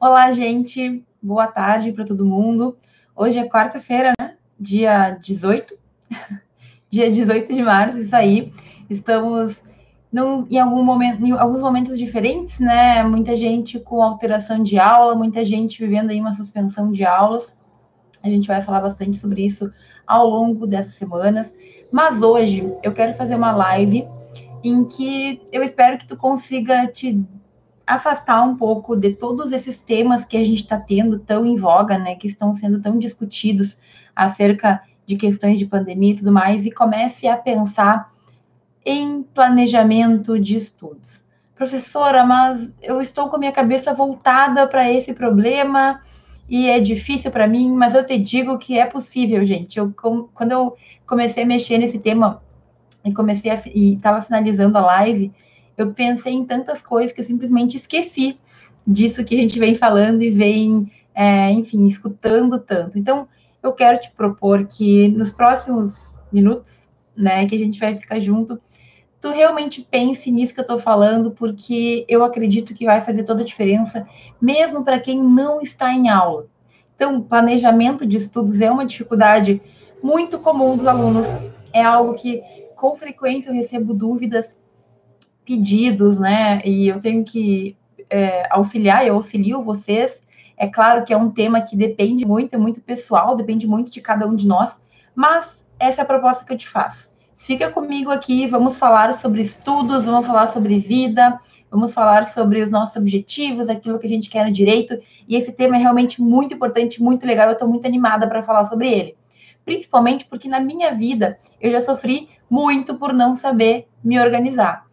Olá, gente. Boa tarde para todo mundo. Hoje é quarta-feira, né? Dia 18. Dia 18 de março, isso aí. Estamos num, em, algum momento, em alguns momentos diferentes, né? Muita gente com alteração de aula, muita gente vivendo aí uma suspensão de aulas. A gente vai falar bastante sobre isso ao longo dessas semanas. Mas hoje eu quero fazer uma live em que eu espero que tu consiga te afastar um pouco de todos esses temas que a gente está tendo tão em voga, né, que estão sendo tão discutidos acerca de questões de pandemia e tudo mais, e comece a pensar em planejamento de estudos. Professora, mas eu estou com a minha cabeça voltada para esse problema e é difícil para mim, mas eu te digo que é possível, gente. Eu, quando eu comecei a mexer nesse tema e comecei a, e estava finalizando a live, eu pensei em tantas coisas que eu simplesmente esqueci disso que a gente vem falando e vem, é, enfim, escutando tanto. Então, eu quero te propor que nos próximos minutos, né, que a gente vai ficar junto, tu realmente pense nisso que eu estou falando, porque eu acredito que vai fazer toda a diferença, mesmo para quem não está em aula. Então, planejamento de estudos é uma dificuldade muito comum dos alunos, é algo que com frequência eu recebo dúvidas pedidos, né? E eu tenho que é, auxiliar, eu auxilio vocês. É claro que é um tema que depende muito, é muito pessoal, depende muito de cada um de nós, mas essa é a proposta que eu te faço. Fica comigo aqui, vamos falar sobre estudos, vamos falar sobre vida, vamos falar sobre os nossos objetivos, aquilo que a gente quer no direito, e esse tema é realmente muito importante, muito legal, eu estou muito animada para falar sobre ele. Principalmente porque na minha vida eu já sofri muito por não saber me organizar.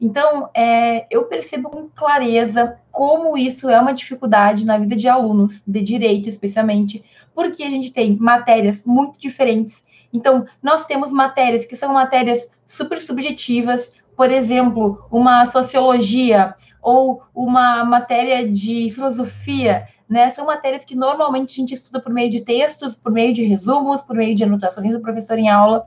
Então, é, eu percebo com clareza como isso é uma dificuldade na vida de alunos, de direito especialmente, porque a gente tem matérias muito diferentes. Então, nós temos matérias que são matérias super subjetivas, por exemplo, uma sociologia ou uma matéria de filosofia, né? São matérias que normalmente a gente estuda por meio de textos, por meio de resumos, por meio de anotações do professor em aula.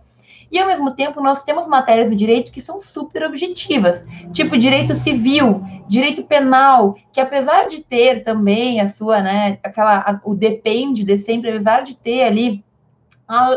E, ao mesmo tempo, nós temos matérias do direito que são super objetivas, tipo direito civil, direito penal, que apesar de ter também a sua, né, aquela, a, o depende de sempre, apesar de ter ali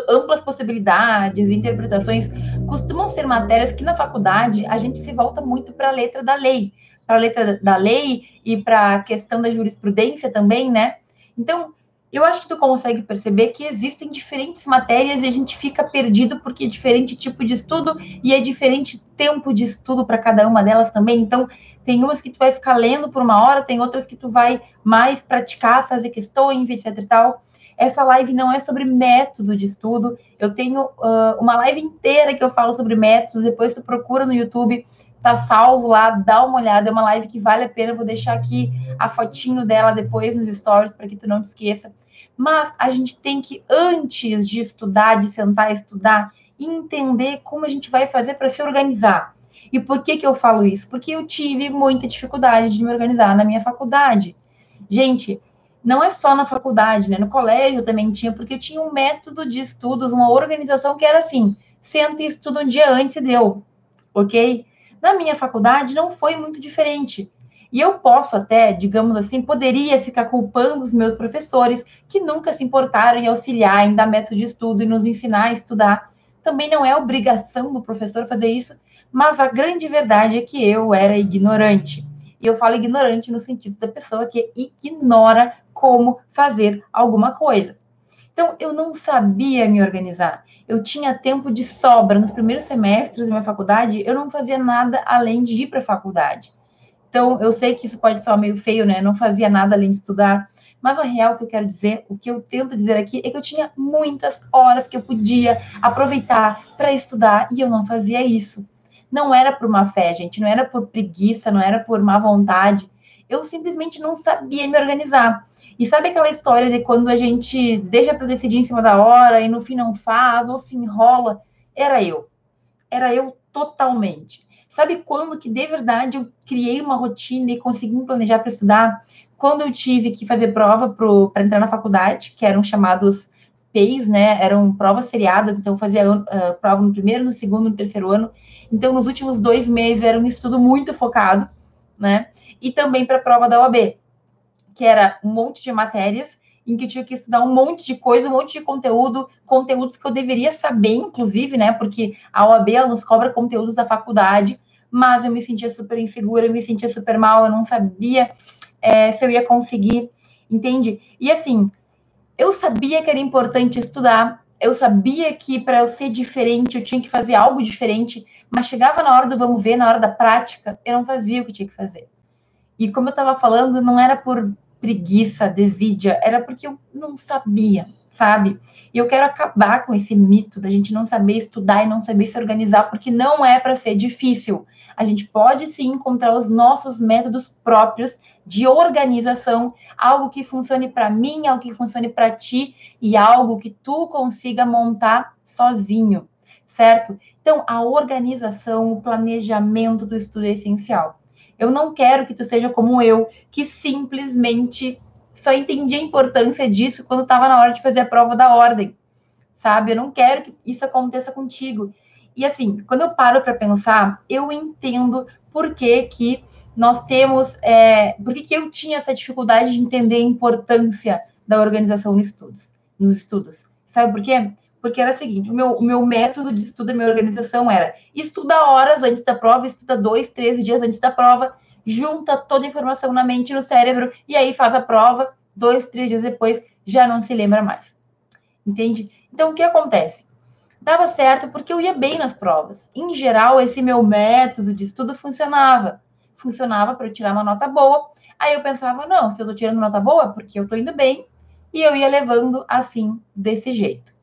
amplas possibilidades, interpretações, costumam ser matérias que na faculdade a gente se volta muito para a letra da lei, para a letra da lei e para a questão da jurisprudência também, né? Então, eu acho que tu consegue perceber que existem diferentes matérias e a gente fica perdido porque é diferente tipo de estudo e é diferente tempo de estudo para cada uma delas também. Então, tem umas que tu vai ficar lendo por uma hora, tem outras que tu vai mais praticar, fazer questões, etc e tal. Essa live não é sobre método de estudo. Eu tenho uh, uma live inteira que eu falo sobre métodos, depois tu procura no YouTube, tá salvo lá, dá uma olhada, é uma live que vale a pena. vou deixar aqui a fotinho dela depois nos stories para que tu não te esqueça. Mas a gente tem que, antes de estudar, de sentar e estudar, entender como a gente vai fazer para se organizar. E por que, que eu falo isso? Porque eu tive muita dificuldade de me organizar na minha faculdade. Gente, não é só na faculdade, né? No colégio eu também tinha, porque eu tinha um método de estudos, uma organização que era assim: senta e estuda um dia antes e deu, ok? Na minha faculdade não foi muito diferente. E eu posso até, digamos assim, poderia ficar culpando os meus professores que nunca se importaram em auxiliar, em dar método de estudo e nos ensinar a estudar. Também não é obrigação do professor fazer isso, mas a grande verdade é que eu era ignorante. E eu falo ignorante no sentido da pessoa que ignora como fazer alguma coisa. Então, eu não sabia me organizar. Eu tinha tempo de sobra. Nos primeiros semestres da minha faculdade, eu não fazia nada além de ir para a faculdade. Então, eu sei que isso pode soar meio feio, né? Não fazia nada além de estudar. Mas a real que eu quero dizer, o que eu tento dizer aqui, é que eu tinha muitas horas que eu podia aproveitar para estudar e eu não fazia isso. Não era por má fé, gente, não era por preguiça, não era por má vontade. Eu simplesmente não sabia me organizar. E sabe aquela história de quando a gente deixa para decidir em cima da hora e no fim não faz ou se enrola? Era eu. Era eu totalmente. Sabe quando que de verdade eu criei uma rotina e consegui me planejar para estudar? Quando eu tive que fazer prova para entrar na faculdade, que eram chamados PEIs, né? Eram provas seriadas, então eu fazia uh, prova no primeiro, no segundo, no terceiro ano. Então, nos últimos dois meses era um estudo muito focado, né? E também para a prova da OAB. que era um monte de matérias, em que eu tinha que estudar um monte de coisa, um monte de conteúdo, conteúdos que eu deveria saber, inclusive, né? Porque a OAB nos cobra conteúdos da faculdade, mas eu me sentia super insegura, eu me sentia super mal, eu não sabia é, se eu ia conseguir, entende? E assim, eu sabia que era importante estudar, eu sabia que para eu ser diferente eu tinha que fazer algo diferente, mas chegava na hora do vamos ver, na hora da prática, eu não fazia o que tinha que fazer. E como eu estava falando, não era por preguiça, desídia, era porque eu não sabia, sabe? E eu quero acabar com esse mito da gente não saber estudar e não saber se organizar, porque não é para ser difícil. A gente pode sim encontrar os nossos métodos próprios de organização, algo que funcione para mim, algo que funcione para ti e algo que tu consiga montar sozinho, certo? Então, a organização, o planejamento do estudo é essencial. Eu não quero que tu seja como eu, que simplesmente só entendi a importância disso quando estava na hora de fazer a prova da ordem, sabe? Eu não quero que isso aconteça contigo. E assim, quando eu paro para pensar, eu entendo por que, que nós temos, é, por que, que eu tinha essa dificuldade de entender a importância da organização nos estudos, nos estudos. Sabe por quê? porque era o seguinte: o meu, o meu método de estudo, a minha organização era estuda horas antes da prova, estuda dois, três dias antes da prova, junta toda a informação na mente e no cérebro, e aí faz a prova, dois, três dias depois, já não se lembra mais. Entende? Então, o que acontece? Dava certo porque eu ia bem nas provas. Em geral, esse meu método de estudo funcionava. Funcionava para eu tirar uma nota boa. Aí eu pensava, não, se eu estou tirando nota boa, porque eu estou indo bem, e eu ia levando assim, desse jeito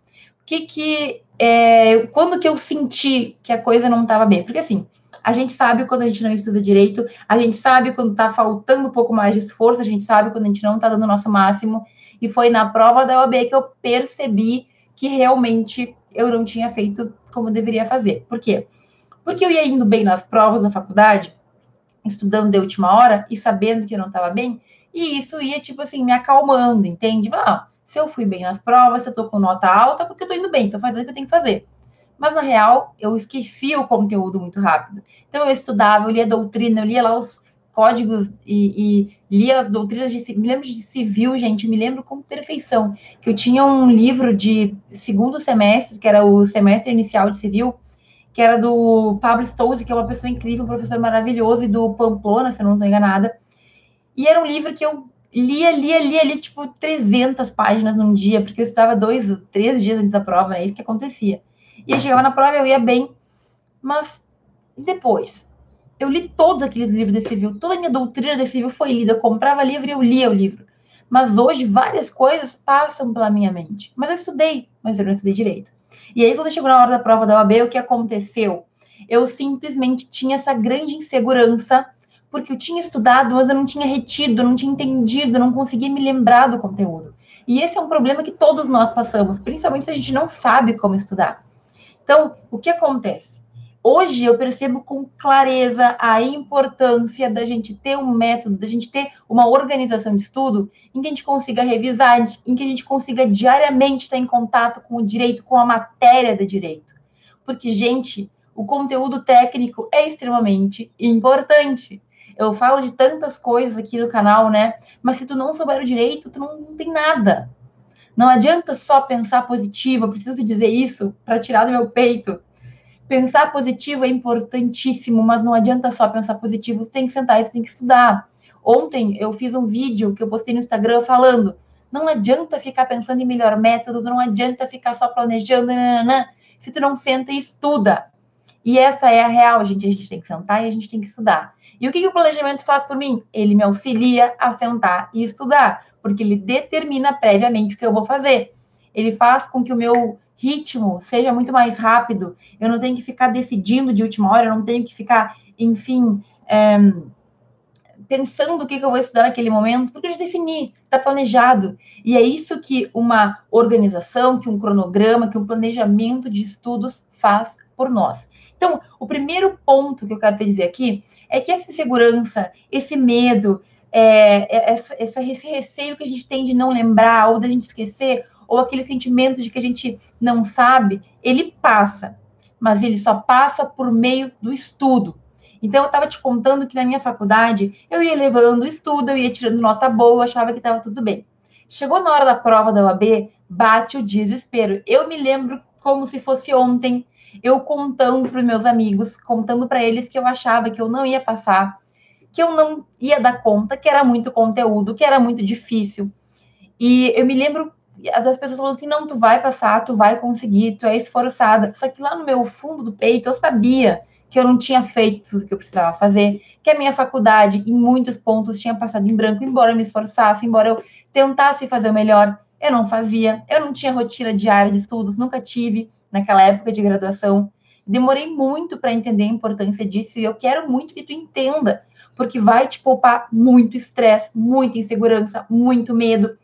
que que é, quando que eu senti que a coisa não estava bem? Porque assim, a gente sabe quando a gente não estuda direito, a gente sabe quando está faltando um pouco mais de esforço, a gente sabe quando a gente não está dando o nosso máximo. E foi na prova da OAB que eu percebi que realmente eu não tinha feito como deveria fazer. Por quê? Porque eu ia indo bem nas provas da faculdade, estudando de última hora e sabendo que eu não estava bem, e isso ia, tipo assim, me acalmando, entende? Não, se eu fui bem nas provas, se eu tô com nota alta, porque eu tô indo bem, tô fazendo o que eu tenho que fazer. Mas, na real, eu esqueci o conteúdo muito rápido. Então, eu estudava, eu lia doutrina, eu lia lá os códigos e, e lia as doutrinas de... Me lembro de civil, gente, me lembro com perfeição. Que eu tinha um livro de segundo semestre, que era o semestre inicial de civil, que era do Pablo Stouze, que é uma pessoa incrível, um professor maravilhoso, e do Pamplona, se eu não estou enganada. E era um livro que eu lia, lia, lia, lia, tipo, 300 páginas num dia, porque eu estudava dois, três dias antes da prova, né? Isso que acontecia. E aí chegava na prova, eu ia bem, mas depois, eu li todos aqueles livros desse civil, toda a minha doutrina desse civil foi lida, eu comprava livro e eu lia o livro. Mas hoje, várias coisas passam pela minha mente. Mas eu estudei, mas eu não estudei direito. E aí, quando chegou na hora da prova da OAB, o que aconteceu? Eu simplesmente tinha essa grande insegurança porque eu tinha estudado, mas eu não tinha retido, não tinha entendido, não conseguia me lembrar do conteúdo. E esse é um problema que todos nós passamos, principalmente se a gente não sabe como estudar. Então, o que acontece? Hoje eu percebo com clareza a importância da gente ter um método, da gente ter uma organização de estudo em que a gente consiga revisar, em que a gente consiga diariamente estar em contato com o direito, com a matéria de direito. Porque, gente, o conteúdo técnico é extremamente importante. Eu falo de tantas coisas aqui no canal, né? Mas se tu não souber o direito, tu não, não tem nada. Não adianta só pensar positivo, eu preciso dizer isso para tirar do meu peito. Pensar positivo é importantíssimo, mas não adianta só pensar positivo, tu tem que sentar e tu tem que estudar. Ontem eu fiz um vídeo que eu postei no Instagram falando: não adianta ficar pensando em melhor método, não adianta ficar só planejando, nanana, se tu não senta e estuda. E essa é a real, gente. A gente tem que sentar e a gente tem que estudar. E o que, que o planejamento faz por mim? Ele me auxilia a sentar e estudar, porque ele determina previamente o que eu vou fazer. Ele faz com que o meu ritmo seja muito mais rápido. Eu não tenho que ficar decidindo de última hora, eu não tenho que ficar, enfim, é, pensando o que, que eu vou estudar naquele momento, porque eu já defini, está planejado. E é isso que uma organização, que um cronograma, que um planejamento de estudos faz por nós. Então, o primeiro ponto que eu quero te dizer aqui é que essa insegurança, esse medo, é, essa, esse receio que a gente tem de não lembrar ou da gente esquecer, ou aquele sentimento de que a gente não sabe, ele passa, mas ele só passa por meio do estudo. Então, eu estava te contando que na minha faculdade eu ia levando estudo, eu ia tirando nota boa, achava que estava tudo bem. Chegou na hora da prova da UAB, bate o desespero. Eu me lembro como se fosse ontem, eu contando para os meus amigos, contando para eles que eu achava que eu não ia passar, que eu não ia dar conta, que era muito conteúdo, que era muito difícil. E eu me lembro das pessoas falando assim: não, tu vai passar, tu vai conseguir, tu é esforçada. Só que lá no meu fundo do peito eu sabia que eu não tinha feito o que eu precisava fazer, que a minha faculdade, em muitos pontos, tinha passado em branco, embora eu me esforçasse, embora eu tentasse fazer o melhor, eu não fazia, eu não tinha rotina diária de estudos, nunca tive naquela época de graduação. Demorei muito para entender a importância disso e eu quero muito que tu entenda, porque vai te poupar muito estresse, muita insegurança, muito medo.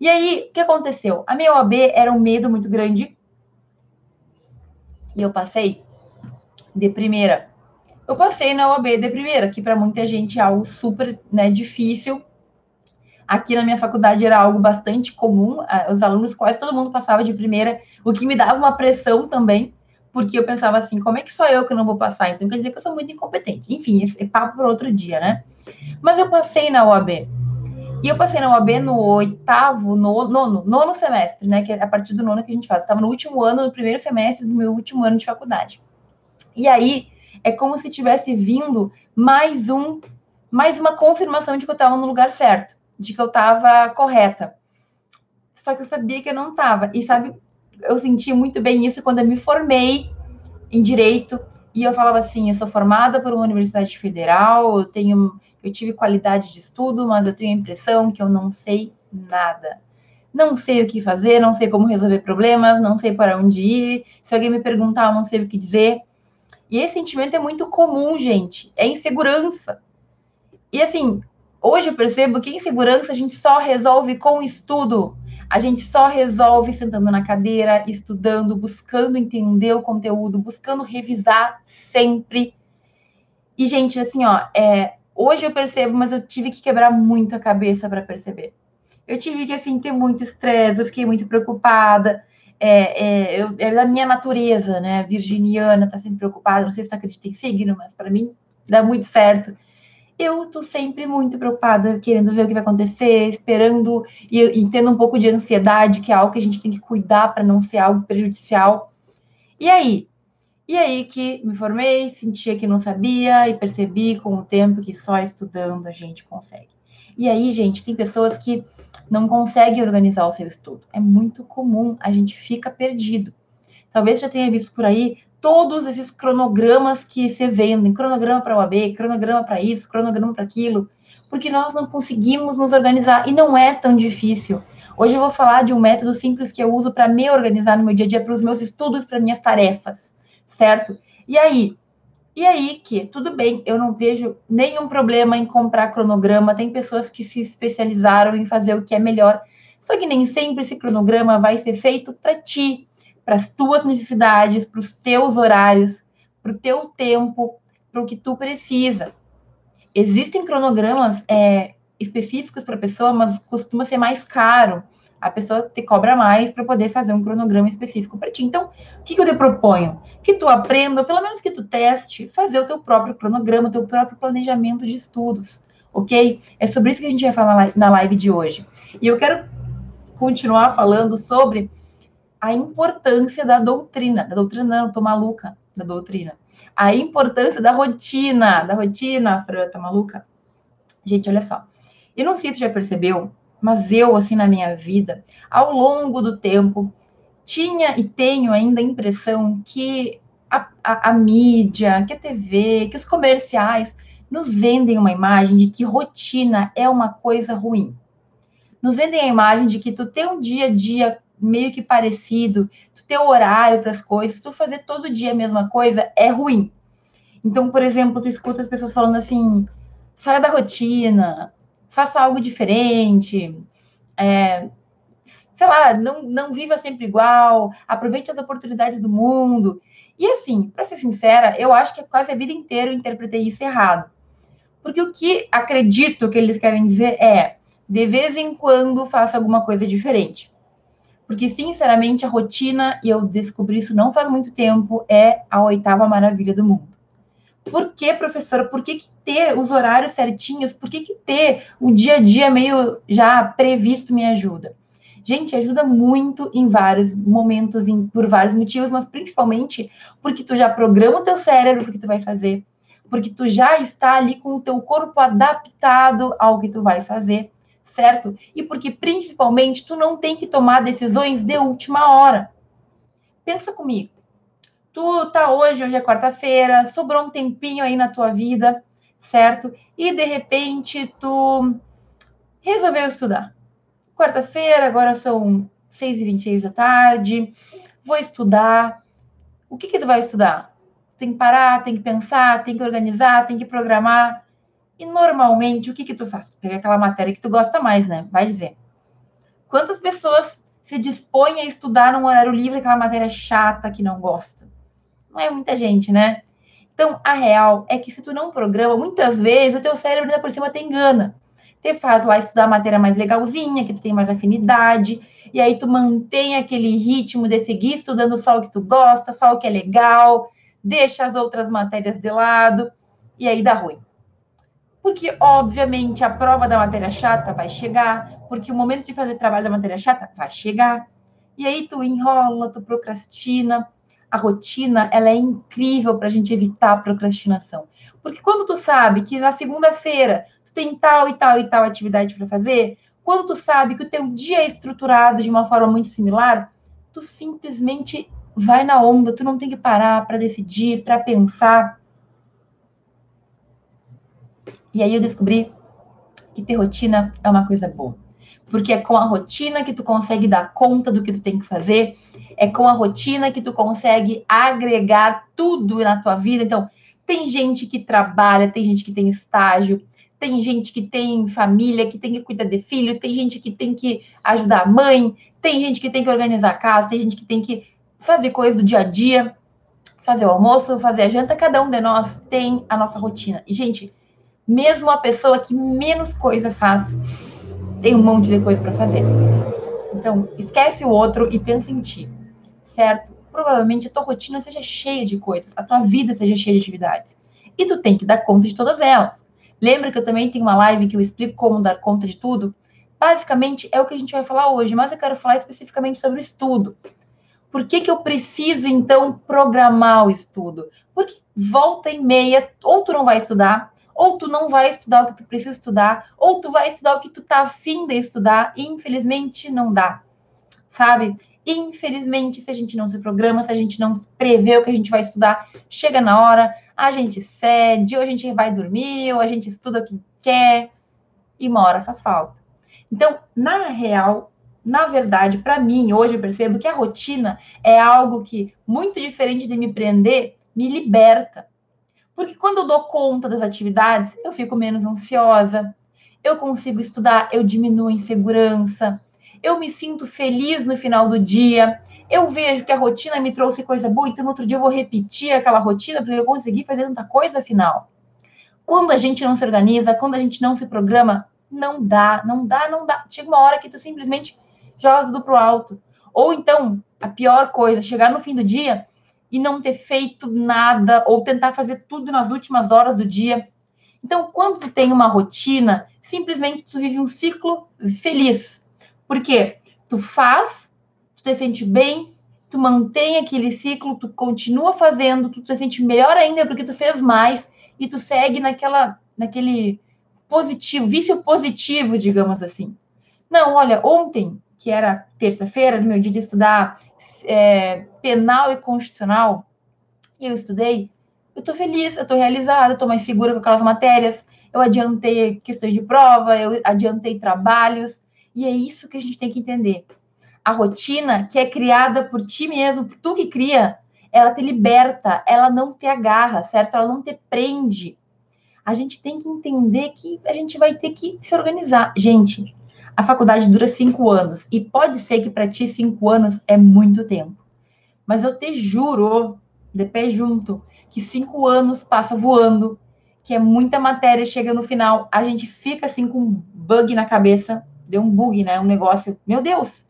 E aí, o que aconteceu? A minha OAB era um medo muito grande e eu passei de primeira. Eu passei na OAB de primeira, que para muita gente é algo super né, difícil, Aqui na minha faculdade era algo bastante comum, os alunos, quase todo mundo passava de primeira, o que me dava uma pressão também, porque eu pensava assim, como é que sou eu que não vou passar? Então quer dizer que eu sou muito incompetente. Enfim, esse é papo para outro dia, né? Mas eu passei na UAB. E eu passei na UAB no oitavo, no, nono, nono semestre, né? Que é a partir do nono que a gente faz. Estava no último ano, no primeiro semestre do meu último ano de faculdade. E aí é como se tivesse vindo mais um, mais uma confirmação de que eu estava no lugar certo de que eu estava correta. Só que eu sabia que eu não estava. E sabe, eu senti muito bem isso quando eu me formei em direito e eu falava assim, eu sou formada por uma universidade federal, eu tenho eu tive qualidade de estudo, mas eu tenho a impressão que eu não sei nada. Não sei o que fazer, não sei como resolver problemas, não sei para onde ir. Se alguém me perguntar, eu não sei o que dizer. E esse sentimento é muito comum, gente. É insegurança. E assim, Hoje eu percebo que insegurança a gente só resolve com estudo. A gente só resolve sentando na cadeira, estudando, buscando entender o conteúdo, buscando revisar sempre. E, gente, assim, ó, é, hoje eu percebo, mas eu tive que quebrar muito a cabeça para perceber. Eu tive que, assim, ter muito estresse, eu fiquei muito preocupada. É, é, eu, é da minha natureza, né? Virginiana, tá sempre preocupada. Não sei se você acredita em signo, mas para mim dá muito certo eu tô sempre muito preocupada, querendo ver o que vai acontecer, esperando e, e tendo um pouco de ansiedade, que é algo que a gente tem que cuidar para não ser algo prejudicial. E aí? E aí que me formei, sentia que não sabia e percebi com o tempo que só estudando a gente consegue. E aí, gente, tem pessoas que não conseguem organizar o seu estudo. É muito comum, a gente fica perdido. Talvez já tenha visto por aí todos esses cronogramas que se vendem, cronograma para o AB, cronograma para isso, cronograma para aquilo, porque nós não conseguimos nos organizar e não é tão difícil. Hoje eu vou falar de um método simples que eu uso para me organizar no meu dia a dia, para os meus estudos, para minhas tarefas, certo? E aí? E aí que, tudo bem, eu não vejo nenhum problema em comprar cronograma, tem pessoas que se especializaram em fazer o que é melhor, só que nem sempre esse cronograma vai ser feito para ti, para as tuas necessidades, para os teus horários, para o teu tempo, para o que tu precisa. Existem cronogramas é, específicos para a pessoa, mas costuma ser mais caro. A pessoa te cobra mais para poder fazer um cronograma específico para ti. Então, o que, que eu te proponho? Que tu aprenda, pelo menos que tu teste, fazer o teu próprio cronograma, o teu próprio planejamento de estudos, ok? É sobre isso que a gente vai falar na live de hoje. E eu quero continuar falando sobre a importância da doutrina, da doutrina não, tô maluca, da doutrina. A importância da rotina, da rotina, Fran, tá maluca? Gente, olha só. Eu não sei se já percebeu, mas eu, assim, na minha vida, ao longo do tempo, tinha e tenho ainda a impressão que a, a, a mídia, que a TV, que os comerciais nos vendem uma imagem de que rotina é uma coisa ruim. Nos vendem a imagem de que tu tem um dia a dia meio que parecido, tu ter horário para as coisas, tu fazer todo dia a mesma coisa é ruim. Então, por exemplo, tu escuta as pessoas falando assim, saia da rotina, faça algo diferente, é, sei lá, não, não viva sempre igual, aproveite as oportunidades do mundo. E assim, para ser sincera, eu acho que quase a vida inteira eu interpretei isso errado. Porque o que acredito que eles querem dizer é, de vez em quando faça alguma coisa diferente. Porque, sinceramente, a rotina, e eu descobri isso não faz muito tempo, é a oitava maravilha do mundo. Por que, professora? Por que, que ter os horários certinhos? Por que, que ter o dia a dia meio já previsto me ajuda? Gente, ajuda muito em vários momentos, em, por vários motivos, mas principalmente porque tu já programa o teu cérebro porque tu vai fazer, porque tu já está ali com o teu corpo adaptado ao que tu vai fazer, certo? E porque principalmente tu não tem que tomar decisões de última hora. Pensa comigo. Tu tá hoje, hoje é quarta-feira, sobrou um tempinho aí na tua vida, certo? E de repente tu resolveu estudar quarta-feira, agora são 6h26 da tarde, vou estudar. O que que tu vai estudar? Tem que parar, tem que pensar, tem que organizar, tem que programar. E normalmente, o que que tu faz? Pega aquela matéria que tu gosta mais, né? Vai dizer. Quantas pessoas se dispõem a estudar num horário livre aquela matéria chata que não gosta? Não é muita gente, né? Então, a real é que se tu não programa, muitas vezes o teu cérebro ainda por cima te engana. Você faz lá estudar a matéria mais legalzinha, que tu tem mais afinidade, e aí tu mantém aquele ritmo de seguir estudando só o que tu gosta, só o que é legal, deixa as outras matérias de lado, e aí dá ruim. Porque, obviamente, a prova da matéria chata vai chegar, porque o momento de fazer trabalho da matéria chata vai chegar, e aí tu enrola, tu procrastina. A rotina, ela é incrível para a gente evitar a procrastinação. Porque quando tu sabe que na segunda-feira tu tem tal e tal e tal atividade para fazer, quando tu sabe que o teu dia é estruturado de uma forma muito similar, tu simplesmente vai na onda, tu não tem que parar para decidir, para pensar. E aí eu descobri que ter rotina é uma coisa boa. Porque é com a rotina que tu consegue dar conta do que tu tem que fazer, é com a rotina que tu consegue agregar tudo na tua vida. Então, tem gente que trabalha, tem gente que tem estágio, tem gente que tem família, que tem que cuidar de filho, tem gente que tem que ajudar a mãe, tem gente que tem que organizar a casa, tem gente que tem que fazer coisas do dia a dia, fazer o almoço, fazer a janta, cada um de nós tem a nossa rotina. E, gente, mesmo a pessoa que menos coisa faz, tem um monte de coisa para fazer. Então, esquece o outro e pensa em ti, certo? Provavelmente a tua rotina seja cheia de coisas, a tua vida seja cheia de atividades. E tu tem que dar conta de todas elas. Lembra que eu também tenho uma live que eu explico como dar conta de tudo? Basicamente é o que a gente vai falar hoje, mas eu quero falar especificamente sobre o estudo. Por que, que eu preciso, então, programar o estudo? Porque volta e meia, ou tu não vai estudar, ou tu não vai estudar o que tu precisa estudar, ou tu vai estudar o que tu tá afim de estudar, e infelizmente não dá, sabe? Infelizmente, se a gente não se programa, se a gente não prevê o que a gente vai estudar, chega na hora, a gente cede, ou a gente vai dormir, ou a gente estuda o que quer, e uma hora faz falta. Então, na real, na verdade, para mim, hoje eu percebo que a rotina é algo que, muito diferente de me prender, me liberta. Porque quando eu dou conta das atividades, eu fico menos ansiosa, eu consigo estudar, eu diminuo a insegurança, eu me sinto feliz no final do dia, eu vejo que a rotina me trouxe coisa boa, então no outro dia eu vou repetir aquela rotina porque eu consegui fazer tanta coisa afinal. Quando a gente não se organiza, quando a gente não se programa, não dá, não dá, não dá. Chega uma hora que tu simplesmente joga tudo pro alto. Ou então, a pior coisa, chegar no fim do dia e não ter feito nada, ou tentar fazer tudo nas últimas horas do dia. Então, quando tu tem uma rotina, simplesmente tu vive um ciclo feliz. Porque tu faz tu te sente bem, tu mantém aquele ciclo, tu continua fazendo, tu te sente melhor ainda porque tu fez mais e tu segue naquela, naquele positivo, vício positivo, digamos assim. Não, olha, ontem, que era terça-feira, no meu dia de estudar é, penal e constitucional, eu estudei, eu tô feliz, eu tô realizada, tô mais segura com aquelas matérias, eu adiantei questões de prova, eu adiantei trabalhos, e é isso que a gente tem que entender a rotina que é criada por ti mesmo, tu que cria, ela te liberta, ela não te agarra, certo? Ela não te prende. A gente tem que entender que a gente vai ter que se organizar. Gente, a faculdade dura cinco anos e pode ser que para ti cinco anos é muito tempo. Mas eu te juro, de pé junto, que cinco anos passa voando, que é muita matéria, chega no final, a gente fica assim com um bug na cabeça, deu um bug, né? Um negócio, meu Deus,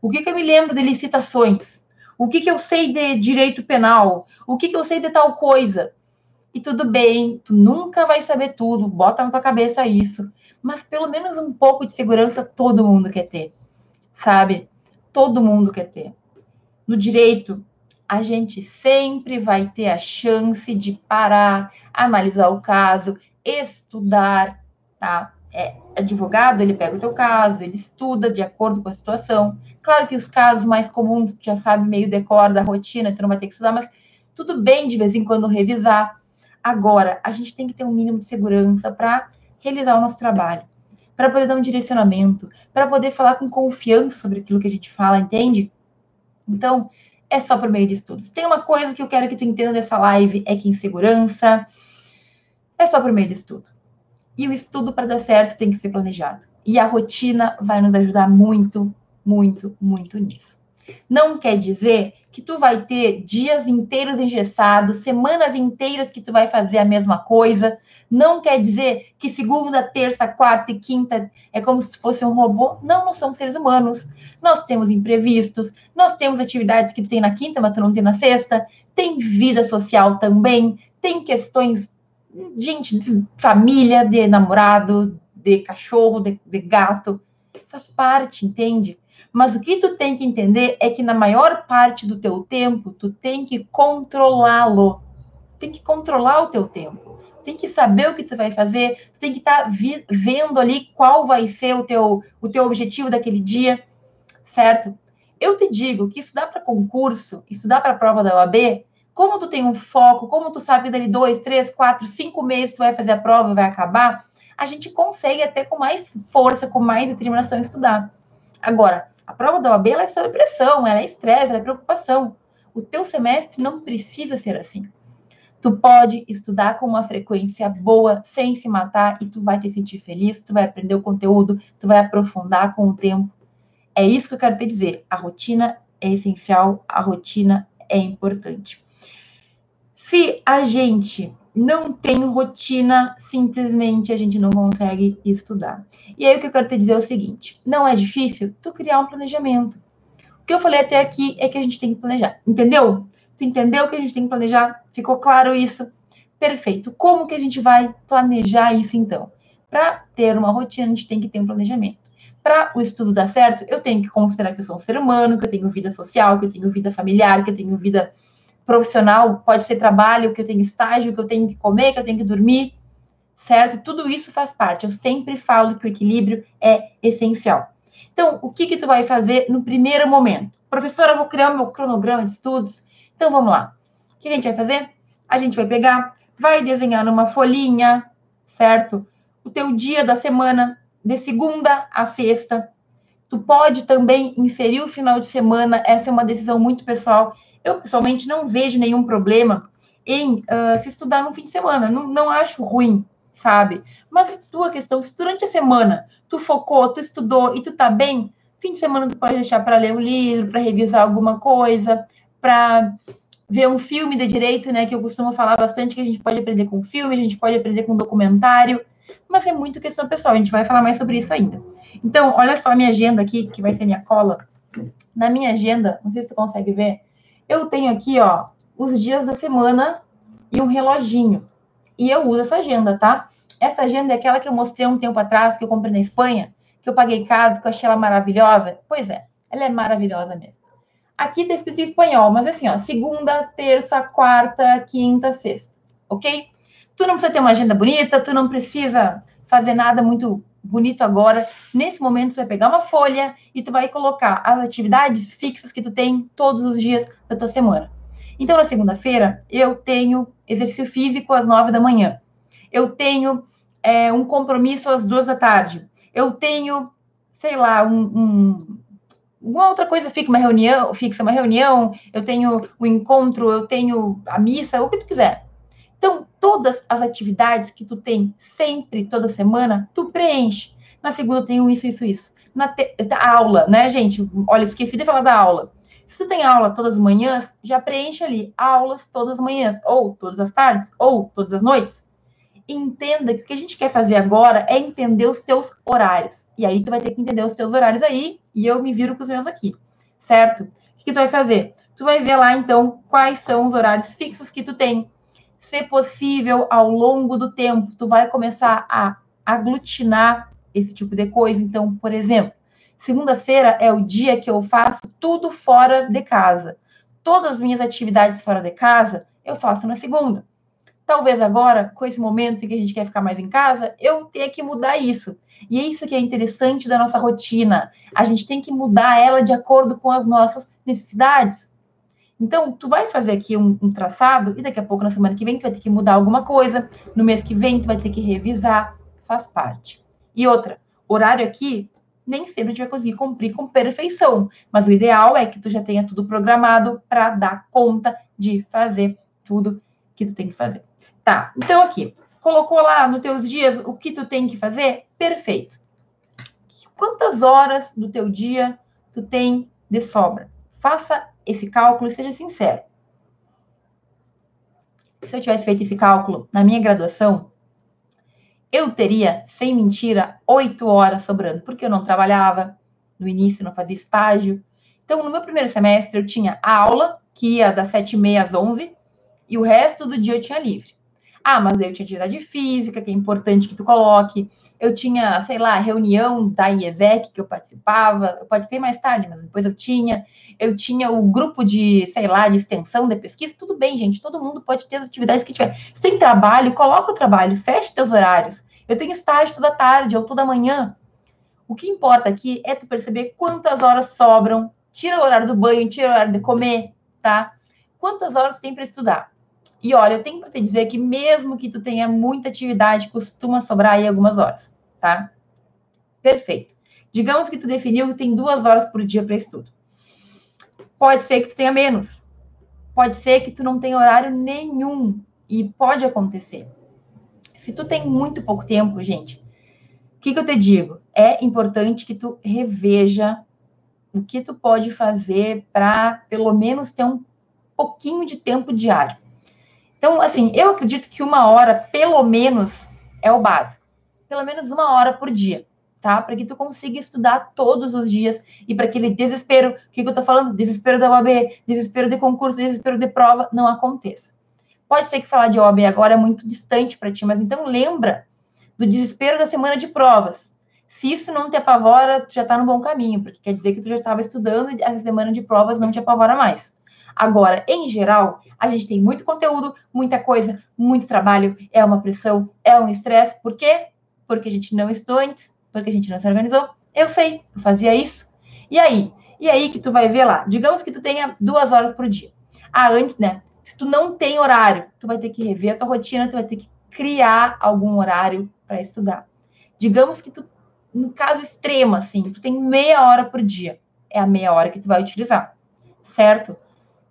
o que, que eu me lembro de licitações? O que, que eu sei de direito penal? O que, que eu sei de tal coisa? E tudo bem, tu nunca vai saber tudo, bota na tua cabeça isso. Mas pelo menos um pouco de segurança todo mundo quer ter, sabe? Todo mundo quer ter. No direito, a gente sempre vai ter a chance de parar, analisar o caso, estudar, tá? É, advogado, ele pega o teu caso, ele estuda de acordo com a situação. Claro que os casos mais comuns, já sabe, meio decor da rotina, tu não vai ter que estudar, mas tudo bem de vez em quando revisar. Agora, a gente tem que ter um mínimo de segurança para realizar o nosso trabalho, para poder dar um direcionamento, para poder falar com confiança sobre aquilo que a gente fala, entende? Então, é só por meio de estudos. Tem uma coisa que eu quero que tu entenda dessa live, é que insegurança é só por meio de estudo. E o estudo para dar certo tem que ser planejado. E a rotina vai nos ajudar muito, muito, muito nisso. Não quer dizer que tu vai ter dias inteiros engessados, semanas inteiras que tu vai fazer a mesma coisa. Não quer dizer que segunda, terça, quarta e quinta é como se fosse um robô. Não, nós somos seres humanos. Nós temos imprevistos, nós temos atividades que tu tem na quinta, mas tu não tem na sexta. Tem vida social também, tem questões, gente, de família, de namorado, de cachorro, de, de gato. Faz parte, entende? Mas o que tu tem que entender é que na maior parte do teu tempo, tu tem que controlá-lo. Tem que controlar o teu tempo. Tem que saber o que tu vai fazer, tu tem que estar tá vendo ali qual vai ser o teu, o teu objetivo daquele dia, certo? Eu te digo que estudar para concurso, estudar para a prova da OAB, como tu tem um foco, como tu sabe dali dois, três, quatro, cinco meses tu vai fazer a prova e vai acabar, a gente consegue até com mais força, com mais determinação estudar. Agora, a prova da OAB é sob pressão, ela é estresse, ela é preocupação. O teu semestre não precisa ser assim. Tu pode estudar com uma frequência boa, sem se matar, e tu vai te sentir feliz, tu vai aprender o conteúdo, tu vai aprofundar com o tempo. É isso que eu quero te dizer. A rotina é essencial, a rotina é importante. Se a gente não tem rotina, simplesmente a gente não consegue estudar. E aí o que eu quero te dizer é o seguinte: não é difícil tu criar um planejamento. O que eu falei até aqui é que a gente tem que planejar. Entendeu? Tu entendeu que a gente tem que planejar? Ficou claro isso? Perfeito. Como que a gente vai planejar isso então? Para ter uma rotina, a gente tem que ter um planejamento. Para o estudo dar certo, eu tenho que considerar que eu sou um ser humano, que eu tenho vida social, que eu tenho vida familiar, que eu tenho vida profissional, pode ser trabalho, que eu tenho estágio, que eu tenho que comer, que eu tenho que dormir, certo? Tudo isso faz parte. Eu sempre falo que o equilíbrio é essencial. Então, o que que tu vai fazer no primeiro momento? Professora, eu vou criar o meu cronograma de estudos. Então, vamos lá. O que a gente vai fazer? A gente vai pegar, vai desenhar numa folhinha, certo? O teu dia da semana, de segunda a sexta. Tu pode também inserir o final de semana, essa é uma decisão muito pessoal. Eu, pessoalmente, não vejo nenhum problema em uh, se estudar no fim de semana. Não, não acho ruim, sabe? Mas tua questão, se durante a semana tu focou, tu estudou e tu tá bem, fim de semana tu pode deixar para ler um livro, para revisar alguma coisa, para ver um filme de direito, né? Que eu costumo falar bastante que a gente pode aprender com filme, a gente pode aprender com documentário, mas é muito questão pessoal, a gente vai falar mais sobre isso ainda. Então, olha só a minha agenda aqui, que vai ser minha cola. Na minha agenda, não sei se você consegue ver, eu tenho aqui, ó, os dias da semana e um reloginho. E eu uso essa agenda, tá? Essa agenda é aquela que eu mostrei um tempo atrás, que eu comprei na Espanha, que eu paguei caro porque eu achei ela maravilhosa. Pois é, ela é maravilhosa mesmo. Aqui tá escrito em espanhol, mas assim, ó, segunda, terça, quarta, quinta, sexta, ok? Tu não precisa ter uma agenda bonita, tu não precisa fazer nada muito bonito agora. Nesse momento, você vai pegar uma folha e tu vai colocar as atividades fixas que tu tem todos os dias da tua semana. Então, na segunda-feira, eu tenho exercício físico às nove da manhã. Eu tenho é, um compromisso às duas da tarde. Eu tenho, sei lá, um, um uma outra coisa fica uma reunião, fixa uma reunião, eu tenho o encontro, eu tenho a missa, o que tu quiser. Então, todas as atividades que tu tem sempre, toda semana, tu preenche. Na segunda eu tenho isso, isso, isso. Na te... aula, né, gente? Olha, esqueci de falar da aula. Se tu tem aula todas as manhãs, já preenche ali aulas todas as manhãs, ou todas as tardes, ou todas as noites. Entenda que o que a gente quer fazer agora é entender os teus horários. E aí tu vai ter que entender os teus horários aí, e eu me viro com os meus aqui, certo? O que tu vai fazer? Tu vai ver lá, então, quais são os horários fixos que tu tem Se possível, ao longo do tempo, tu vai começar a aglutinar esse tipo de coisa. Então, por exemplo, segunda-feira é o dia que eu faço tudo fora de casa. Todas as minhas atividades fora de casa eu faço na segunda. Talvez agora, com esse momento em que a gente quer ficar mais em casa, eu tenha que mudar isso. E é isso que é interessante da nossa rotina. A gente tem que mudar ela de acordo com as nossas necessidades. Então, tu vai fazer aqui um, um, traçado e daqui a pouco, na semana que vem, tu vai ter que mudar alguma coisa. No mês que vem, tu vai ter que revisar. Faz parte. E outra, horário aqui, nem sempre a gente vai conseguir cumprir com perfeição. Mas o ideal é que tu já tenha tudo programado para dar conta de fazer tudo que tu tem que fazer. Tá, então aqui, colocou lá nos teus dias o que tu tem que fazer? Perfeito. Quantas horas do teu dia tu tem de sobra? Faça esse cálculo seja sincero. Se eu tivesse feito esse cálculo na minha graduação, eu teria, sem mentira, oito horas sobrando, porque eu não trabalhava no início, não fazia estágio. Então, no meu primeiro semestre, eu tinha a aula, que ia das sete e meia às onze, e o resto do dia eu tinha livre. Ah, mas eu tinha atividade física, que é importante que tu coloque. Eu tinha, sei lá, reunião da IESEC que eu participava. Eu participei mais tarde, mas depois eu tinha. Eu tinha o grupo de, sei lá, de extensão de pesquisa. Tudo bem, gente. Todo mundo pode ter as atividades que tiver. Sem trabalho, coloca o trabalho, feche teus horários. Eu tenho estágio toda tarde ou toda manhã. O que importa aqui é tu perceber quantas horas sobram. Tira o horário do banho, tira o horário de comer, tá? Quantas horas tem para estudar? E olha, eu tenho para te dizer que mesmo que tu tenha muita atividade, costuma sobrar aí algumas horas, tá? Perfeito. Digamos que tu definiu que tem duas horas por dia para estudo. Pode ser que tu tenha menos. Pode ser que tu não tenha horário nenhum. E pode acontecer. Se tu tem muito pouco tempo, gente, o que, que eu te digo? É importante que tu reveja o que tu pode fazer para, pelo menos, ter um pouquinho de tempo diário. Então, assim, eu acredito que uma hora, pelo menos, é o básico. Pelo menos uma hora por dia, tá? Para que tu consiga estudar todos os dias e para aquele desespero, o que, que eu tô falando? Desespero da OAB, desespero de concurso, desespero de prova, não aconteça. Pode ser que falar de OAB agora é muito distante para ti, mas então lembra do desespero da semana de provas. Se isso não te apavora, tu já está no bom caminho, porque quer dizer que tu já estava estudando e essa semana de provas não te apavora mais. Agora, em geral, a gente tem muito conteúdo, muita coisa, muito trabalho, é uma pressão, é um estresse. Por quê? Porque a gente não estudou antes, porque a gente não se organizou. Eu sei, eu fazia isso. E aí? E aí que tu vai ver lá? Digamos que tu tenha duas horas por dia. Ah, antes, né? Se tu não tem horário, tu vai ter que rever a tua rotina, tu vai ter que criar algum horário para estudar. Digamos que tu, no caso extremo, assim, tu tem meia hora por dia. É a meia hora que tu vai utilizar, certo?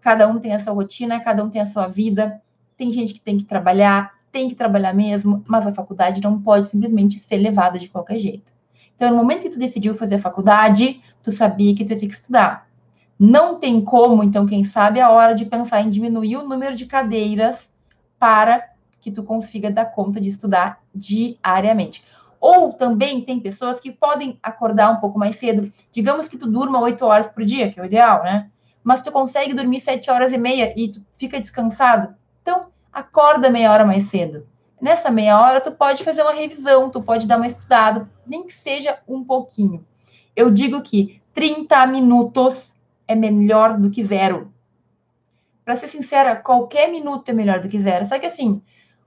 Cada um tem a sua rotina, cada um tem a sua vida. Tem gente que tem que trabalhar, tem que trabalhar mesmo, mas a faculdade não pode simplesmente ser levada de qualquer jeito. Então, no momento que tu decidiu fazer a faculdade, tu sabia que tu ia ter que estudar. Não tem como, então, quem sabe, a hora de pensar em diminuir o número de cadeiras para que tu consiga dar conta de estudar diariamente. Ou também tem pessoas que podem acordar um pouco mais cedo. Digamos que tu durma oito horas por dia, que é o ideal, né? Mas tu consegue dormir sete horas e meia e tu fica descansado. Então, acorda meia hora mais cedo. Nessa meia hora, tu pode fazer uma revisão, tu pode dar uma estudada, nem que seja um pouquinho. Eu digo que 30 minutos é melhor do que zero. Para ser sincera, qualquer minuto é melhor do que zero. Só que assim,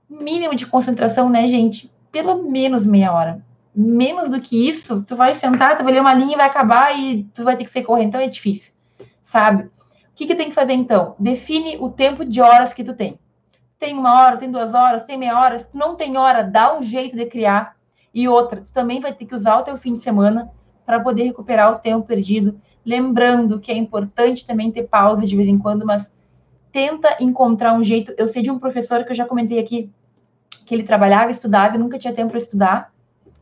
mínimo de concentração, né, gente? Pelo menos meia hora. Menos do que isso, tu vai sentar, tu vai ler uma linha e vai acabar e tu vai ter que ser correr. Então é difícil sabe? O que, que tem que fazer então? Define o tempo de horas que tu tem. Tem uma hora, tem duas horas, tem meia hora. Se não tem hora, dá um jeito de criar. E outra, tu também vai ter que usar o teu fim de semana para poder recuperar o tempo perdido. Lembrando que é importante também ter pausa de vez em quando, mas tenta encontrar um jeito. Eu sei de um professor que eu já comentei aqui, que ele trabalhava, estudava e nunca tinha tempo para estudar,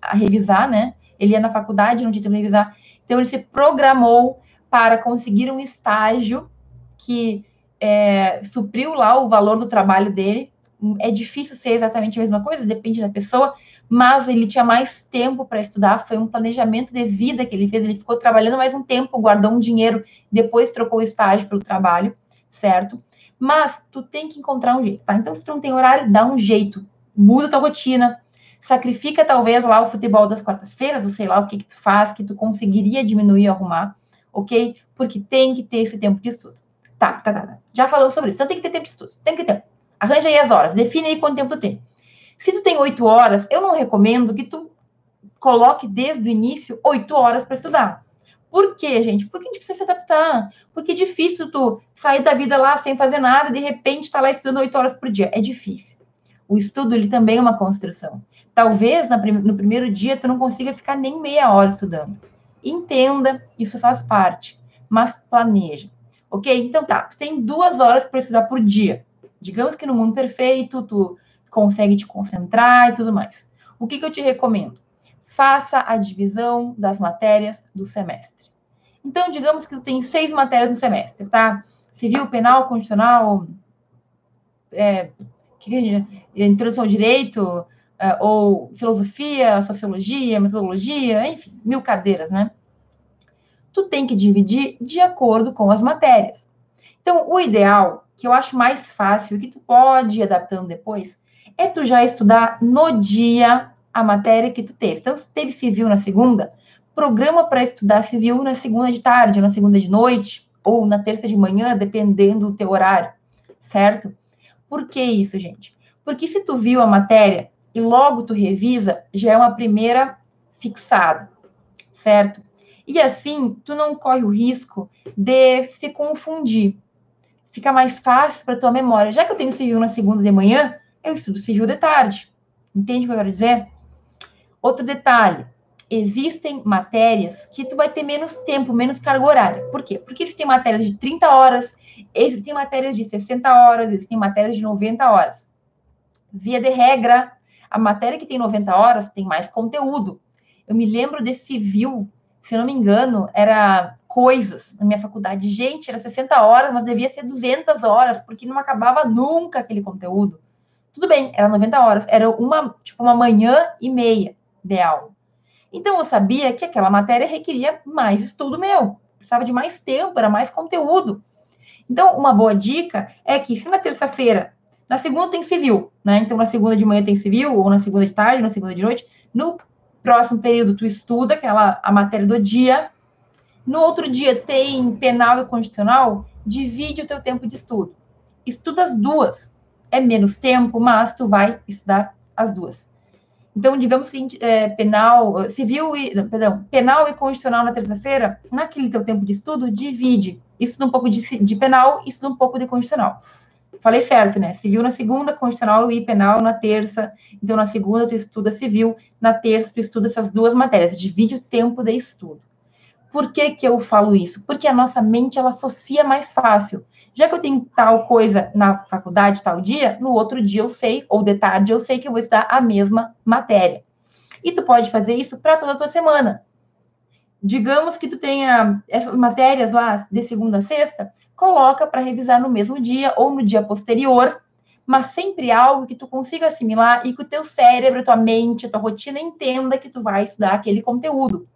a revisar, né? Ele ia na faculdade, não tinha tempo para revisar. Então ele se programou para conseguir um estágio que é, supriu lá o valor do trabalho dele. É difícil ser exatamente a mesma coisa, depende da pessoa, mas ele tinha mais tempo para estudar. Foi um planejamento de vida que ele fez. Ele ficou trabalhando mais um tempo, guardou um dinheiro, depois trocou o estágio pelo trabalho, certo? Mas tu tem que encontrar um jeito, tá? Então, se tu não tem horário, dá um jeito. Muda tua rotina. Sacrifica, talvez, lá o futebol das quartas-feiras, ou sei lá o que, que tu faz, que tu conseguiria diminuir arrumar, ok? Porque tem que ter esse tempo de estudo. Tá, tá, tá. tá. Já falamos sobre isso. Então tem que ter tempo de estudo. Tem que ter tempo. Arranja aí as horas. Define aí quanto tempo tu tem. Se tu tem oito horas, eu não recomendo que tu coloque desde o início oito horas para estudar. Por quê, gente? Porque a gente precisa se adaptar. Porque é difícil tu sair da vida lá sem fazer nada, de repente tá lá estudando oito horas por dia. É difícil. O estudo, ele também é uma construção. Talvez no primeiro dia tu não consiga ficar nem meia hora estudando. Entenda, isso faz parte, mas planeja. Ok? Então tá, tu tem duas horas para estudar por dia. Digamos que no mundo perfeito, tu consegue te concentrar e tudo mais. O que, que eu te recomendo? faça a divisão das matérias do semestre. Então, digamos que tu tem seis matérias no semestre, tá? Civil, penal, constitucional, é, introdução ao direito, é, ou filosofia, sociologia, metodologia, enfim, mil cadeiras, né? Tu tem que dividir de acordo com as matérias. Então, o ideal, que eu acho mais fácil, que tu pode ir adaptando depois, é tu já estudar no dia a matéria que tu teve. Então, se teve civil na segunda, programa para estudar civil na segunda de tarde, na segunda de noite, ou na terça de manhã, dependendo do teu horário, certo? Por que isso, gente? Porque se tu viu a matéria e logo tu revisa, já é uma primeira fixada, certo? E assim, tu não corre o risco de se confundir. Fica mais fácil para tua memória. Já que eu tenho civil na segunda de manhã, eu estudo civil de tarde. Entende o que eu quero dizer? Outro detalhe, existem matérias que tu vai ter menos tempo, menos carga horária. Por quê? Porque existem matérias de 30 horas, existem matérias de 60 horas, existem matérias de 90 horas. Via de regra, a matéria que tem 90 horas tem mais conteúdo. Eu me lembro desse civil, se não me engano, era coisas na minha faculdade. Gente, era 60 horas, mas devia ser 200 horas, porque não acabava nunca aquele conteúdo. Tudo bem, era 90 horas, era uma, tipo, uma manhã e meia ideal. Então eu sabia que aquela matéria requeria mais estudo meu, precisava de mais tempo, era mais conteúdo. Então, uma boa dica é que se na terça-feira, na segunda tem civil, né? Então, na segunda de manhã tem civil, ou na segunda de tarde, na segunda de noite, no próximo período tu estuda aquela a matéria do dia. No outro dia tu tem penal e constitucional, divide o teu tempo de estudo. Estuda as duas. É menos tempo, mas tu vai estudar as duas. Então, digamos que é, penal, civil e, perdão, penal e constitucional na terça-feira, naquele teu tempo de estudo, divide. Estuda um pouco de, de penal estuda um pouco de constitucional. Falei certo, né? Civil na segunda, constitucional e penal na terça. Então, na segunda, tu estuda civil, na terça, tu estuda essas duas matérias. Divide o tempo de estudo. Por que, que eu falo isso? Porque a nossa mente, ela associa mais fácil. Já que eu tenho tal coisa na faculdade, tal dia, no outro dia eu sei, ou de tarde eu sei que eu vou estudar a mesma matéria. E tu pode fazer isso para toda a tua semana. Digamos que tu tenha matérias lá de segunda a sexta, coloca para revisar no mesmo dia ou no dia posterior, mas sempre algo que tu consiga assimilar e que o teu cérebro, tua mente, tua rotina entenda que tu vai estudar aquele conteúdo.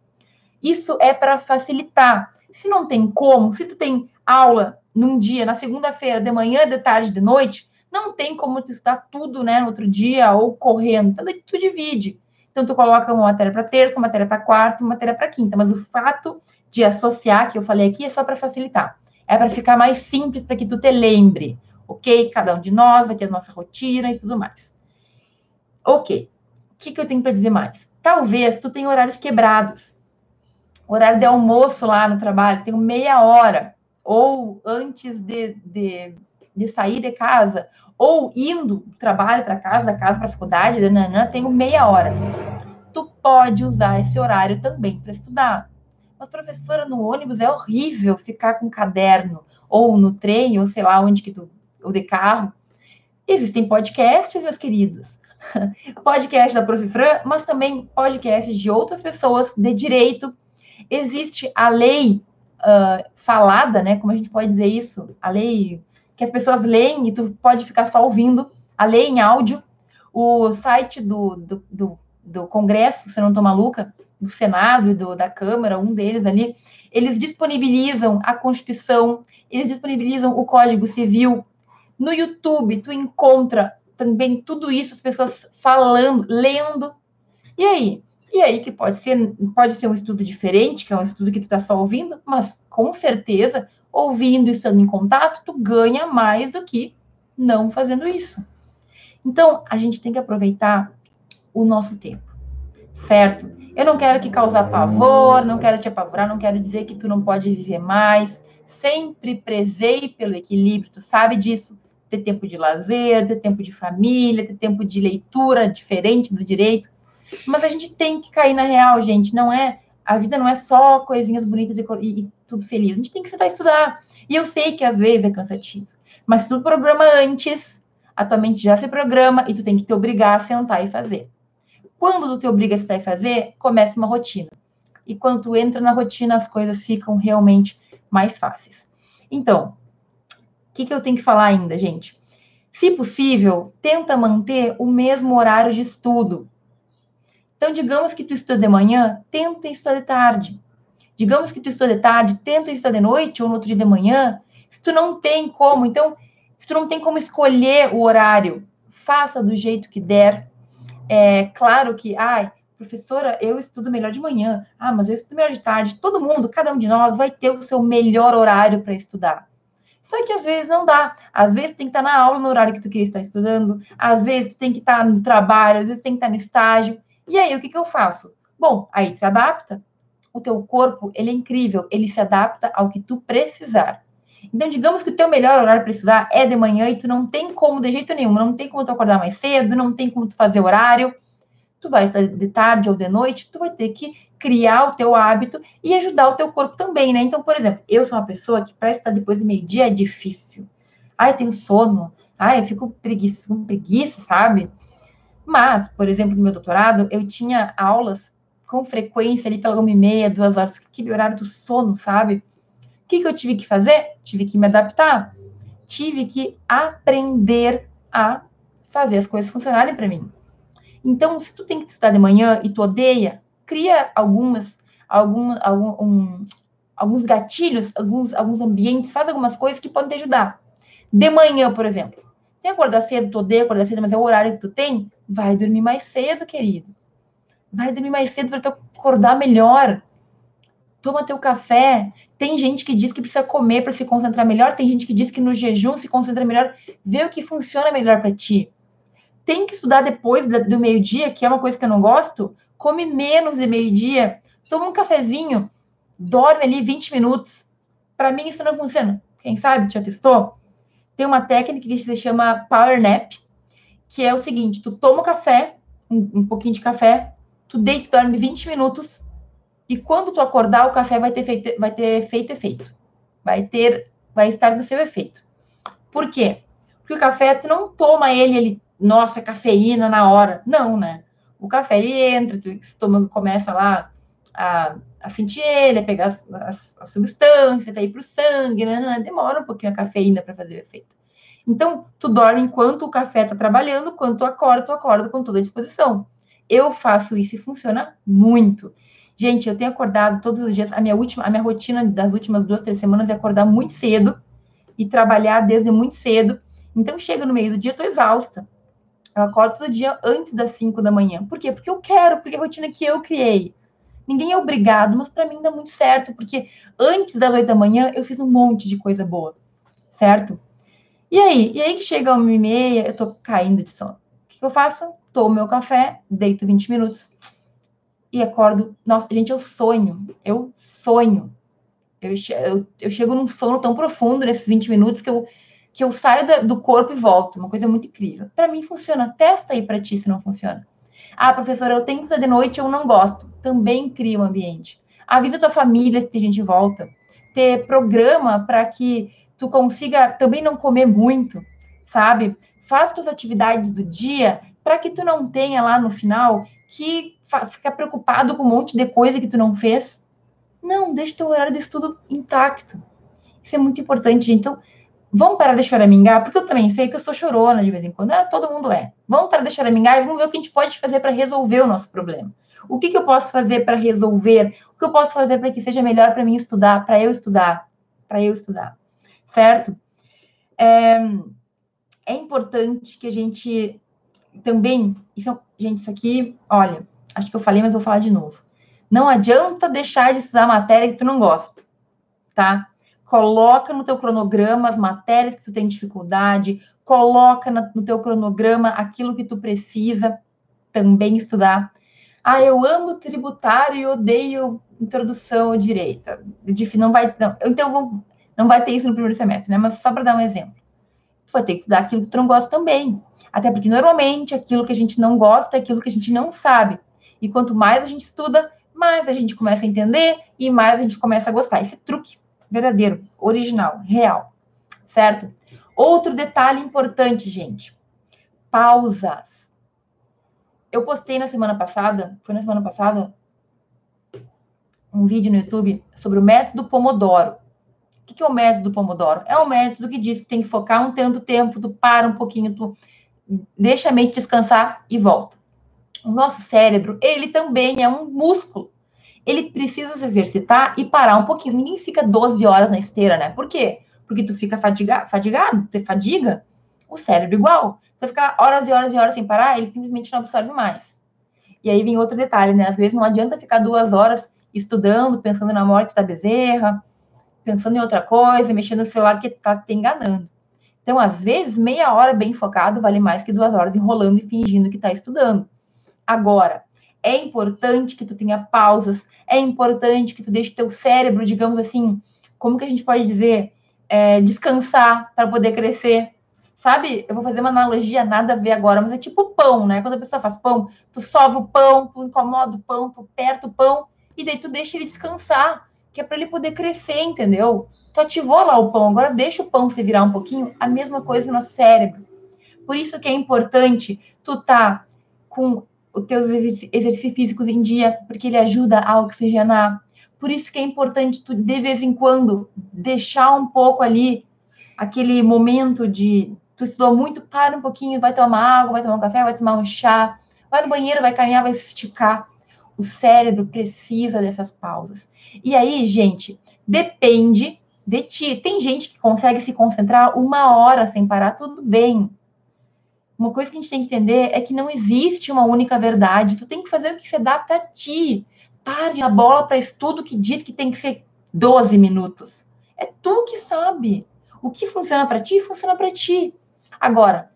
Isso é para facilitar. Se não tem como, se tu tem aula num dia, na segunda-feira, de manhã, de tarde, de noite, não tem como tu estudar tudo, né, no outro dia ou correndo. Então, tu divide. Então, tu coloca uma matéria para terça, uma matéria para quarta, uma matéria para quinta. Mas o fato de associar, que eu falei aqui, é só para facilitar. É para ficar mais simples, para que tu te lembre. Ok? Cada um de nós vai ter a nossa rotina e tudo mais. Ok. O que, que eu tenho para dizer mais? Talvez tu tenha horários quebrados. Horário de almoço lá no trabalho, tenho meia hora ou antes de, de, de sair de casa, ou indo do trabalho para casa, da casa para a faculdade, nanã, tenho meia hora. Tu pode usar esse horário também para estudar. Mas, professora, no ônibus é horrível ficar com caderno, ou no trem, ou sei lá onde que tu, ou de carro. Existem podcasts, meus queridos. podcast da Prof. Fran, mas também podcasts de outras pessoas de direito. Existe a lei uh, falada, né? Como a gente pode dizer isso? A lei que as pessoas leem e tu pode ficar só ouvindo, a lei em áudio, o site do, do, do, do Congresso, se não estou maluca, do Senado e do, da Câmara, um deles ali, eles disponibilizam a Constituição, eles disponibilizam o Código Civil, No YouTube, tu encontra também tudo isso, as pessoas falando, lendo. E aí? E aí que pode ser, pode ser um estudo diferente, que é um estudo que tu está só ouvindo, mas com certeza, ouvindo e estando em contato, tu ganha mais do que não fazendo isso. Então, a gente tem que aproveitar o nosso tempo, certo? Eu não quero que causar pavor, não quero te apavorar, não quero dizer que tu não pode viver mais. Sempre prezei pelo equilíbrio, tu sabe disso. Ter tempo de lazer, ter tempo de família, ter tempo de leitura diferente do direito. Mas a gente tem que cair na real, gente. Não é a vida não é só coisinhas bonitas e, e, tudo feliz. A gente tem que sentar e estudar. E eu sei que às vezes é cansativo. Mas se tu programa antes, a tua mente já se programa e tu tem que te obrigar a sentar e fazer. Quando tu te obriga a e fazer, começa uma rotina. E quando tu entra na rotina, as coisas ficam realmente mais fáceis. Então, o que, que eu tenho que falar ainda, gente? Se possível, tenta manter o mesmo horário de estudo. Então, digamos que tu estuda de manhã, tenta estudar de tarde. Digamos que tu estuda de tarde, tenta estudar de noite ou no outro dia de manhã. Se tu não tem como, então, se tu não tem como escolher o horário, faça do jeito que der. É claro que, ai, professora, eu estudo melhor de manhã. Ah, mas eu estudo melhor de tarde. Todo mundo, cada um de nós vai ter o seu melhor horário para estudar. Só que às vezes não dá. Às vezes tem que estar na aula no horário que tu queria estar estudando, às vezes tem que estar no trabalho, às vezes tem que estar no estágio. E aí, o que, que eu faço? Bom, aí tu se adapta. O teu corpo, ele é incrível, ele se adapta ao que tu precisar. Então, digamos que o teu melhor horário para estudar é de manhã e tu não tem como, de jeito nenhum, não tem como tu acordar mais cedo, não tem como tu fazer horário. Tu vai estudar de tarde ou de noite, tu vai ter que criar o teu hábito e ajudar o teu corpo também, né? Então, por exemplo, eu sou uma pessoa que para estar depois do meio-dia é difícil. Ai, eu tenho sono. Ai, eu fico preguiça, com preguiça, sabe? Mas, por exemplo, no meu doutorado, eu tinha aulas com frequência ali pela uma e meia, duas horas, aquele horário do sono, sabe? Que, que eu tive que fazer? Tive que me adaptar. Tive que aprender a fazer as coisas funcionarem para mim. Então, se tu tem que estudar de manhã e tu odeia, cria algumas, algum, algum, um, alguns gatilhos, alguns, alguns ambientes, faz algumas coisas que podem te ajudar. De manhã, por exemplo. Se acordar cedo, tu odeia acordar cedo, mas é o horário que tu tem, vai dormir mais cedo, querido. Vai dormir mais cedo para tu acordar melhor. Toma teu café. Tem gente que diz que precisa comer para se concentrar melhor, tem gente que diz que no jejum se concentra melhor. Vê o que funciona melhor para ti. Tem que estudar depois do meio-dia, que é uma coisa que eu não gosto. Come menos de meio-dia. Toma um cafezinho. Dorme ali 20 minutos. Para mim isso não funciona. Quem sabe já testou? tem uma técnica que se chama Power Nap, que é o seguinte: tu toma o café, um, um pouquinho de café, tu deita e dorme 20 minutos, e quando tu acordar, o café vai ter feito, vai ter feito efeito. Vai ter, vai estar no seu efeito. Por quê? Porque o café, tu não toma ele, ele, nossa, cafeína na hora. Não, né? O café, ele entra, tu, estômago começa lá a, a sentir ele, a pegar as, as, a substância, tá aí para o sangue, né, né, né? demora um pouquinho a cafeína para fazer o efeito. Então, tu dorme enquanto o café está trabalhando, quando tu acorda, tu acorda com toda a disposição. Eu faço isso e funciona muito. Gente, eu tenho acordado todos os dias. A minha última, a minha rotina das últimas duas, três semanas é acordar muito cedo e trabalhar desde muito cedo. Então, chega no meio do dia, eu tô exausta. Eu acordo todo dia antes das cinco da manhã. Por quê? Porque eu quero, porque é a rotina que eu criei. Ninguém é obrigado, mas para mim dá muito certo, porque antes das oito da manhã eu fiz um monte de coisa boa, certo? E aí? E aí que chega uma e meia, eu tô caindo de sono. O que eu faço? Tomo meu café, deito 20 minutos e acordo. Nossa, gente, eu sonho. Eu sonho. Eu, eu, eu chego num sono tão profundo nesses 20 minutos que eu, que eu saio da, do corpo e volto. Uma coisa muito incrível. Para mim funciona. Testa aí para ti se não funciona. Ah, professora, eu tenho que estudar de noite, eu não gosto. Também cria um ambiente. Avisa tua família se tem gente volta. Ter programa para que tu consiga também não comer muito, sabe? Faz tuas atividades do dia para que tu não tenha lá no final que ficar preocupado com um monte de coisa que tu não fez. Não, deixa teu horário de estudo intacto. Isso é muito importante. Então, Vamos parar de choramingar, porque eu também sei que eu sou chorona de vez em quando. Ah, todo mundo é. Vamos parar de choramingar e vamos ver o que a gente pode fazer para resolver o nosso problema. O que, que eu posso fazer para resolver? O que eu posso fazer para que seja melhor para mim estudar, para eu estudar, para eu estudar, certo? É, é importante que a gente também, isso, é gente, isso aqui, olha, acho que eu falei, mas vou falar de novo. Não adianta deixar de estudar matéria que tu não gosta, tá? Coloca no teu cronograma as matérias que tu tem dificuldade, coloca no teu cronograma aquilo que tu precisa também estudar. Ah, eu amo tributário e odeio introdução à direita. Não vai, não, então vou, não vai ter isso no primeiro semestre, né? Mas só para dar um exemplo. Tu vai ter que estudar aquilo que tu não gosta também. Até porque normalmente aquilo que a gente não gosta é aquilo que a gente não sabe. E quanto mais a gente estuda, mais a gente começa a entender e mais a gente começa a gostar. Esse truque verdadeiro, original, real. Certo? Outro detalhe importante, gente. Pausas. Eu postei na semana passada, foi na semana passada, um vídeo no YouTube sobre o método Pomodoro. O que é o método Pomodoro? É um método que diz que tem que focar um tanto tempo, tu para um pouquinho, tu deixa a mente descansar e volta. O nosso cérebro, ele também é um músculo. Ele precisa se exercitar e parar um pouquinho. Ninguém fica 12 horas na esteira, né? Por quê? Porque tu fica fadiga, fadigado, você fadiga. O cérebro igual. Você ficar horas e horas e horas sem parar, ele simplesmente não absorve mais. E aí vem outro detalhe, né? Às vezes não adianta ficar duas horas estudando, pensando na morte da bezerra, pensando em outra coisa, mexendo no celular que tá te enganando. Então, às vezes, meia hora bem focado vale mais que duas horas enrolando e fingindo que está estudando. Agora, é importante que tu tenha pausas, é importante que tu deixe teu cérebro, digamos assim, como que a gente pode dizer, é, descansar para poder crescer. Sabe, eu vou fazer uma analogia, nada a ver agora, mas é tipo pão, né? Quando a pessoa faz pão, tu sova o pão, tu incomoda o pão, tu aperta o pão, e daí tu deixa ele descansar, que é para ele poder crescer, entendeu? Tu ativou lá o pão, agora deixa o pão se virar um pouquinho, a mesma coisa no nosso cérebro. Por isso que é importante tu tá com os teus exercícios físicos em dia, porque ele ajuda a oxigenar. Por isso que é importante tu, de vez em quando, deixar um pouco ali aquele momento de tu estudou muito, para um pouquinho, vai tomar água, vai tomar um café, vai tomar um chá, vai no banheiro, vai caminhar, vai se esticar. O cérebro precisa dessas pausas. E aí, gente, depende de ti. Tem gente que consegue se concentrar uma hora sem parar, tudo bem. Uma coisa que a gente tem que entender é que não existe uma única verdade. Tu tem que fazer o que se adapta a ti. Pare a bola para estudo que diz que tem que ser 12 minutos. É tu que sabe. O que funciona para ti, funciona para ti. Agora,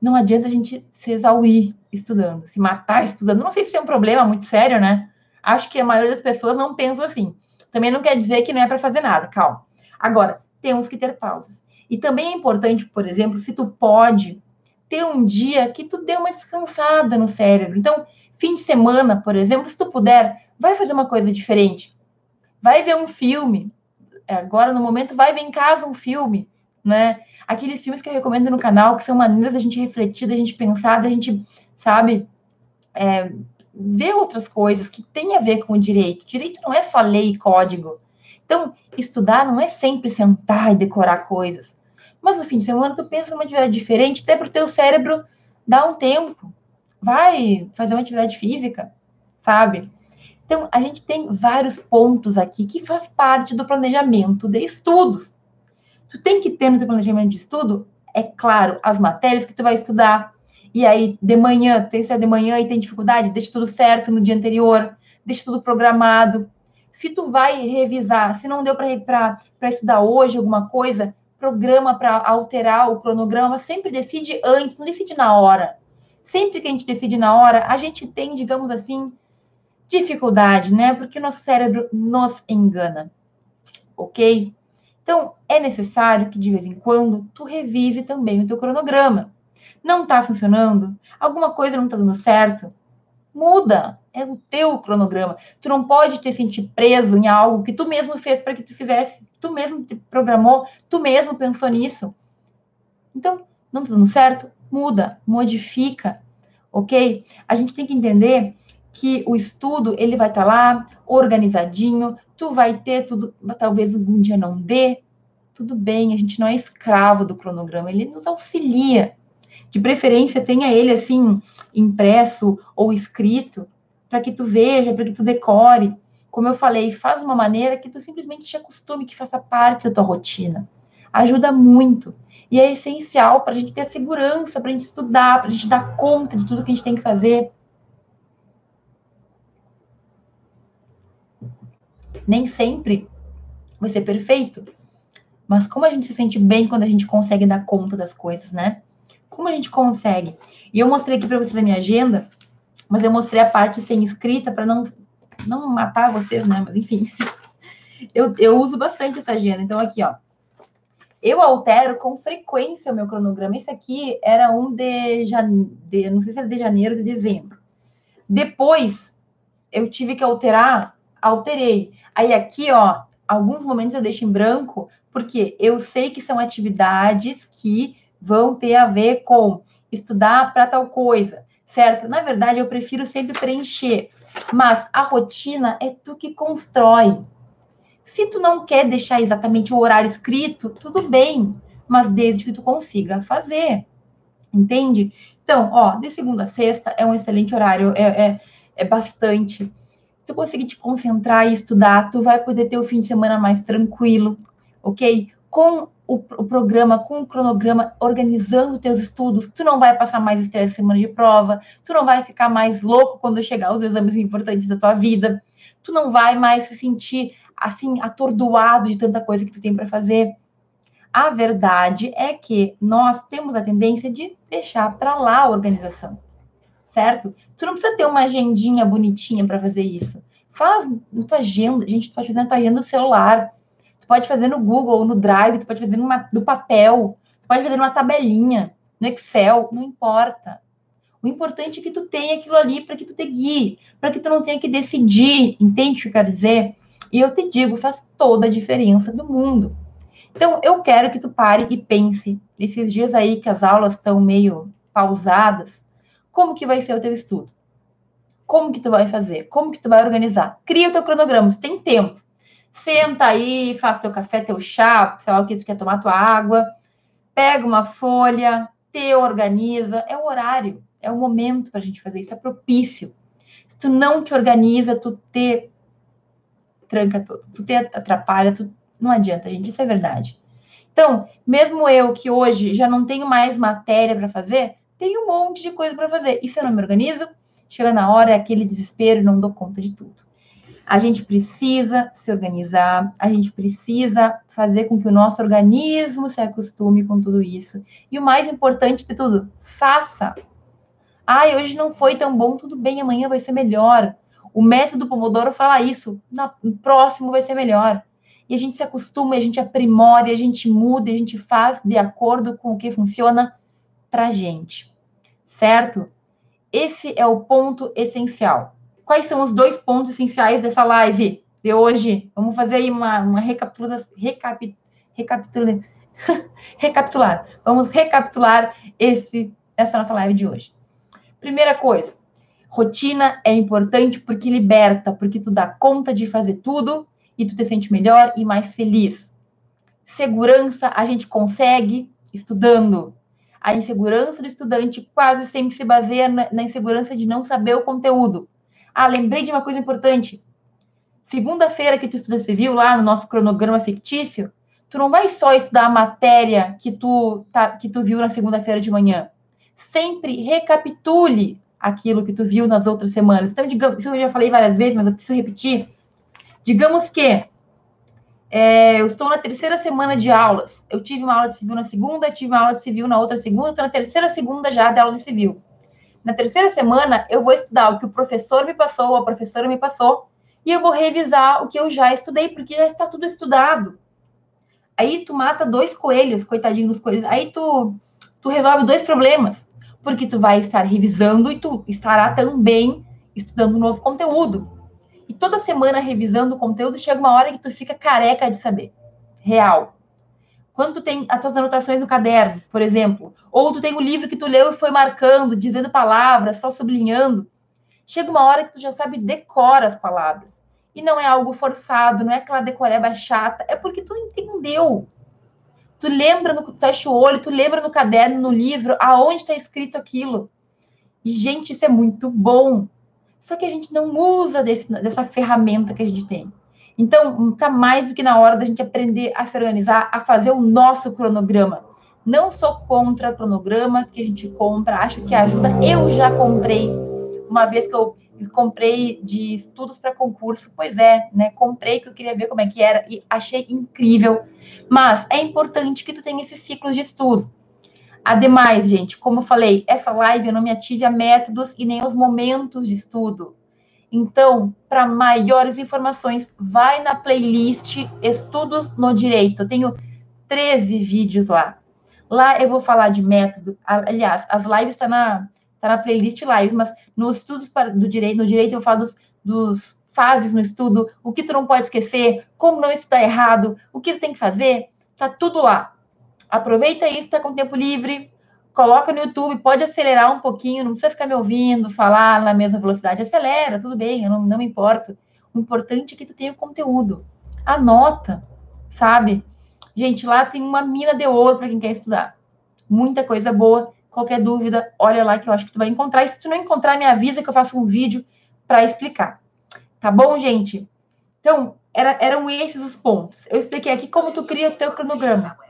não adianta a gente se exaurir estudando, se matar estudando. Não sei se é um problema muito sério, né? Acho que a maioria das pessoas não pensa assim. Também não quer dizer que não é para fazer nada, calma. Agora, temos que ter pausas. E também é importante, por exemplo, se tu pode ter um dia que tu dê uma descansada no cérebro. Então, fim de semana, por exemplo, se tu puder, vai fazer uma coisa diferente. Vai ver um filme. É, agora, no momento, vai ver em casa um filme, né? Aqueles filmes que eu recomendo no canal, que são maneiras da gente refletir, da gente pensar, da gente, sabe, é, ver outras coisas que tem a ver com o direito. Direito não é só lei e código. Então, estudar não é sempre sentar e decorar coisas. Mas no fim de semana tu pensa numa atividade diferente, até para o teu cérebro dar um tempo. Vai fazer uma atividade física, sabe? Então, a gente tem vários pontos aqui que faz parte do planejamento de estudos. Tu tem que ter no teu planejamento de estudo, é claro, as matérias que tu vai estudar. E aí, de manhã, tu tem que estudar de manhã e tem dificuldade, deixa tudo certo no dia anterior, deixa tudo programado. Se tu vai revisar, se não deu para estudar hoje alguma coisa, programa para alterar o cronograma, sempre decide antes, não decide na hora. Sempre que a gente decide na hora, a gente tem, digamos assim, dificuldade, né? Porque nosso cérebro nos engana. Ok? Então, é necessário que de vez em quando tu revise também o teu cronograma. Não está funcionando? Alguma coisa não está dando certo? Muda. É o teu cronograma. Tu não pode te sentir preso em algo que tu mesmo fez para que tu fizesse. Tu mesmo te programou, tu mesmo pensou nisso. Então, não está dando certo? Muda, modifica, ok? A gente tem que entender que o estudo ele vai estar tá lá organizadinho, tu vai ter tudo, talvez algum dia não dê, tudo bem, a gente não é escravo do cronograma, ele nos auxilia. De preferência, tenha ele assim impresso ou escrito, para que tu veja, para que tu decore. Como eu falei, faz uma maneira que tu simplesmente te acostume, que faça parte da tua rotina. ajuda muito. E é essencial para a gente ter segurança, para a gente estudar, para a gente dar conta de tudo que a gente tem que fazer. Nem sempre vai ser perfeito, mas como a gente se sente bem quando a gente consegue dar conta das coisas, né? Como a gente consegue? E eu mostrei aqui para vocês a minha agenda, mas eu mostrei a parte sem escrita para não, não matar vocês, né? Mas enfim, eu, eu uso bastante essa agenda. Então, aqui, ó. Eu altero com frequência o meu cronograma. Esse aqui era um de, de não sei se era de janeiro, de dezembro. Depois, eu tive que alterar, alterei. Aí aqui, ó, alguns momentos eu deixo em branco, porque eu sei que são atividades que vão ter a ver com estudar para tal coisa, certo? Na verdade, eu prefiro sempre preencher, mas a rotina é tu que constrói. Se tu não quer deixar exatamente o horário escrito, tudo bem, mas desde que tu consiga fazer, entende? Então, ó, de segunda a sexta é um excelente horário, é, é, é bastante. Se tu conseguir te concentrar e estudar, tu vai poder ter o fim de semana mais tranquilo, ok? Com o, o, programa, com o cronograma, organizando teus estudos, tu não vai passar mais estresse semana de prova, tu não vai ficar mais louco quando chegar os exames importantes da tua vida, tu não vai mais se sentir assim atordoado de tanta coisa que tu tem para fazer. A verdade é que nós temos a tendência de deixar para lá a organização, certo? Tu não precisa ter uma agendinha bonitinha para fazer isso. Faz na tua agenda, gente, tu pode fazer na tua agenda do celular pode fazer no Google, no Drive, tu pode fazer numa, no papel, tu pode fazer numa tabelinha, no Excel, não importa. O importante é que tu tenha aquilo ali para que tu te guie, para que tu não tenha que decidir, entende o que eu quero dizer? E eu te digo, faz toda a diferença do mundo. Então, eu quero que tu pare e pense, nesses dias aí que as aulas estão meio pausadas, como que vai ser o teu estudo? Como que tu vai fazer? Como que tu vai organizar? Cria o teu cronograma, tu tem tempo. Senta aí, faz teu café, teu chá, sei lá o que tu quer tomar, tua água. Pega uma folha, te organiza. É o horário, é o momento para a gente fazer isso, é propício. Se tu não te organiza, tu te tranca tu te atrapalha, tu... não adianta, gente, isso é verdade. Então, mesmo eu que hoje já não tenho mais matéria para fazer, tenho um monte de coisa para fazer. E se eu não me organizo, chega na hora, é aquele desespero não dou conta de tudo. A gente precisa se organizar, a gente precisa fazer com que o nosso organismo se acostume com tudo isso. E o mais importante de tudo, faça. Ai, hoje não foi tão bom, tudo bem, amanhã vai ser melhor. O método Pomodoro fala isso, no próximo vai ser melhor. E a gente se acostuma, a gente aprimora, a gente muda, a gente faz de acordo com o que funciona para gente. Certo? Esse é o ponto essencial quais são os dois pontos essenciais dessa live de hoje? Vamos fazer aí uma, uma recapitulação. Recapit, recapitula, recapitular. Vamos recapitular esse, essa nossa live de hoje. Primeira coisa, rotina é importante porque liberta, porque tu dá conta de fazer tudo e tu te sente melhor e mais feliz. Segurança a gente consegue estudando. A insegurança do estudante quase sempre se baseia na insegurança de não saber o conteúdo. Ah, lembrei de uma coisa importante. Segunda-feira que tu estuda civil, lá no nosso cronograma fictício, tu não vai só estudar a matéria que tu, tá, que tu viu na segunda-feira de manhã. Sempre recapitule aquilo que tu viu nas outras semanas. Então, digamos, isso eu já falei várias vezes, mas eu preciso repetir. Digamos que é, eu estou na terceira semana de aulas. Eu tive uma aula de civil na segunda, tive uma aula de civil na outra segunda, estou na terceira segunda já de aula de civil. Na terceira semana, eu vou estudar o que o professor me passou, a professora me passou, e eu vou revisar o que eu já estudei, porque já está tudo estudado. Aí tu mata dois coelhos, coitadinho dos coelhos. Aí tu, tu resolve dois problemas, porque tu vai estar revisando e tu estará também estudando novo conteúdo. E toda semana revisando o conteúdo, chega uma hora que tu fica careca de saber. Real. Quando tu tem as tuas anotações no caderno, por exemplo, ou tu tem o livro que tu leu e foi marcando, dizendo palavras, só sublinhando, chega uma hora que tu já sabe decora as palavras. E não é algo forçado, não é aquela decoreba chata, é porque tu entendeu. Tu lembra no tu fecha o olho, tu lembra no caderno, no livro, aonde está escrito aquilo. E, gente, isso é muito bom. Só que a gente não usa desse, dessa ferramenta que a gente tem. Então, tá mais do que na hora da gente aprender a se organizar, a fazer o nosso cronograma. Não sou contra cronogramas que a gente compra, acho que ajuda. Eu já comprei, uma vez que eu comprei de estudos para concurso, pois é, né? Comprei que eu queria ver como é que era e achei incrível. Mas é importante que tu tenha esses ciclos de estudo. Ademais, gente, como eu falei, essa live eu não me ative a métodos e nem aos momentos de estudo. Então, para maiores informações, vai na playlist Estudos no Direito. Eu tenho 13 vídeos lá. Lá eu vou falar de método. Aliás, as lives estão tá na, tá na playlist live, mas nos estudos do direito, no direito eu falo dos, dos fases no estudo, o que tu não pode esquecer, como não estudar errado, o que tu tem que fazer, tá tudo lá. Aproveita isso, tá com tempo livre, coloca no YouTube, pode acelerar um pouquinho, não precisa ficar me ouvindo falar na mesma velocidade, acelera, tudo bem, eu não, não me importo. O importante é que tu tenha o conteúdo. Anota, sabe? Gente, lá tem uma mina de ouro para quem quer estudar. Muita coisa boa. Qualquer dúvida, olha lá que eu acho que tu vai encontrar. E se tu não encontrar, me avisa que eu faço um vídeo para explicar. Tá bom, gente? Então, era, eram esses os pontos. Eu expliquei aqui como tu cria o teu cronograma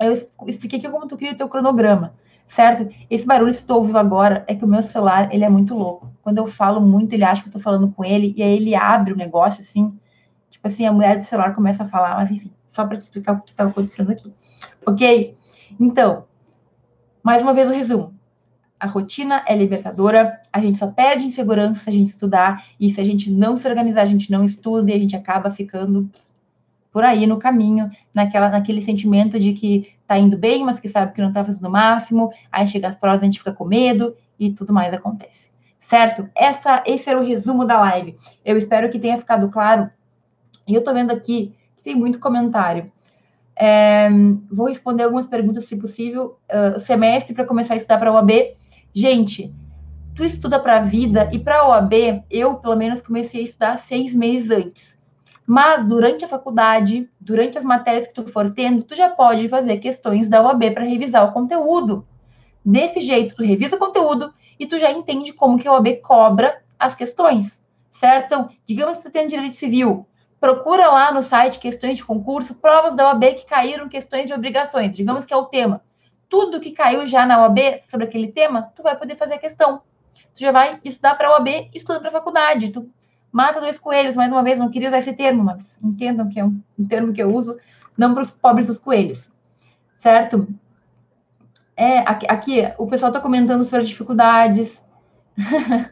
eu expliquei aqui como tu cria o teu cronograma, certo? Esse barulho que tu ouviu agora é que o meu celular, ele é muito louco. Quando eu falo muito, ele acha que eu tô falando com ele, e aí ele abre o negócio, assim, tipo assim, a mulher do celular começa a falar, mas enfim, só para te explicar o que tá acontecendo aqui. Ok? Então, mais uma vez o resumo. A rotina é libertadora, a gente só perde em segurança se a gente estudar, e se a gente não se organizar, a gente não estuda e a gente acaba ficando por aí no caminho, naquela, naquele sentimento de que tá indo bem, mas que sabe que não tá fazendo o máximo, aí chega as provas, a gente fica com medo e tudo mais acontece. Certo? Essa, esse era o resumo da live. Eu espero que tenha ficado claro. E eu tô vendo aqui que tem muito comentário. É, vou responder algumas perguntas, se possível. Uh, semestre para começar a estudar para a OAB. Gente, tu estuda para a vida e para a OAB, eu, pelo menos, comecei a estudar seis meses antes. Mas durante a faculdade, durante as matérias que tu for tendo, tu já pode fazer questões da UAB para revisar o conteúdo. Desse jeito, tu revisa o conteúdo e tu já entende como que a UAB cobra as questões, certo? Então, digamos que tu tem direito civil, procura lá no site questões de concurso, provas da UAB que caíram questões de obrigações, digamos que é o tema. Tudo que caiu já na UAB sobre aquele tema, tu vai poder fazer a questão. Tu já vai estudar para a UAB e estuda para a faculdade. Tu mata dois coelhos, mais uma vez, não queria usar esse termo, mas entendam que é um, um termo que eu uso, não para os pobres dos coelhos, certo? É, aqui, aqui o pessoal está comentando sobre as dificuldades.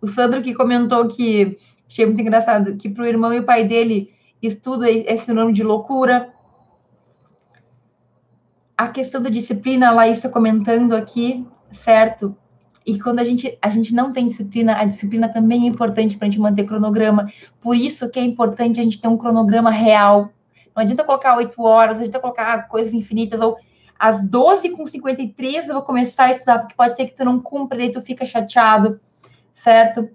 o Sandro que comentou que achei muito engraçado que para o irmão e o pai dele estudo é sinônimo de loucura. A questão da disciplina, a Laís está comentando aqui, certo? E quando a gente, a gente não tem disciplina, a disciplina também é importante para a gente manter cronograma. Por isso que é importante a gente ter um cronograma real. Não adianta colocar oito horas, não adianta colocar coisas infinitas, ou às 12 com 53 eu vou começar a estudar, porque pode ser que tu não cumpra, daí tu fica chateado, certo?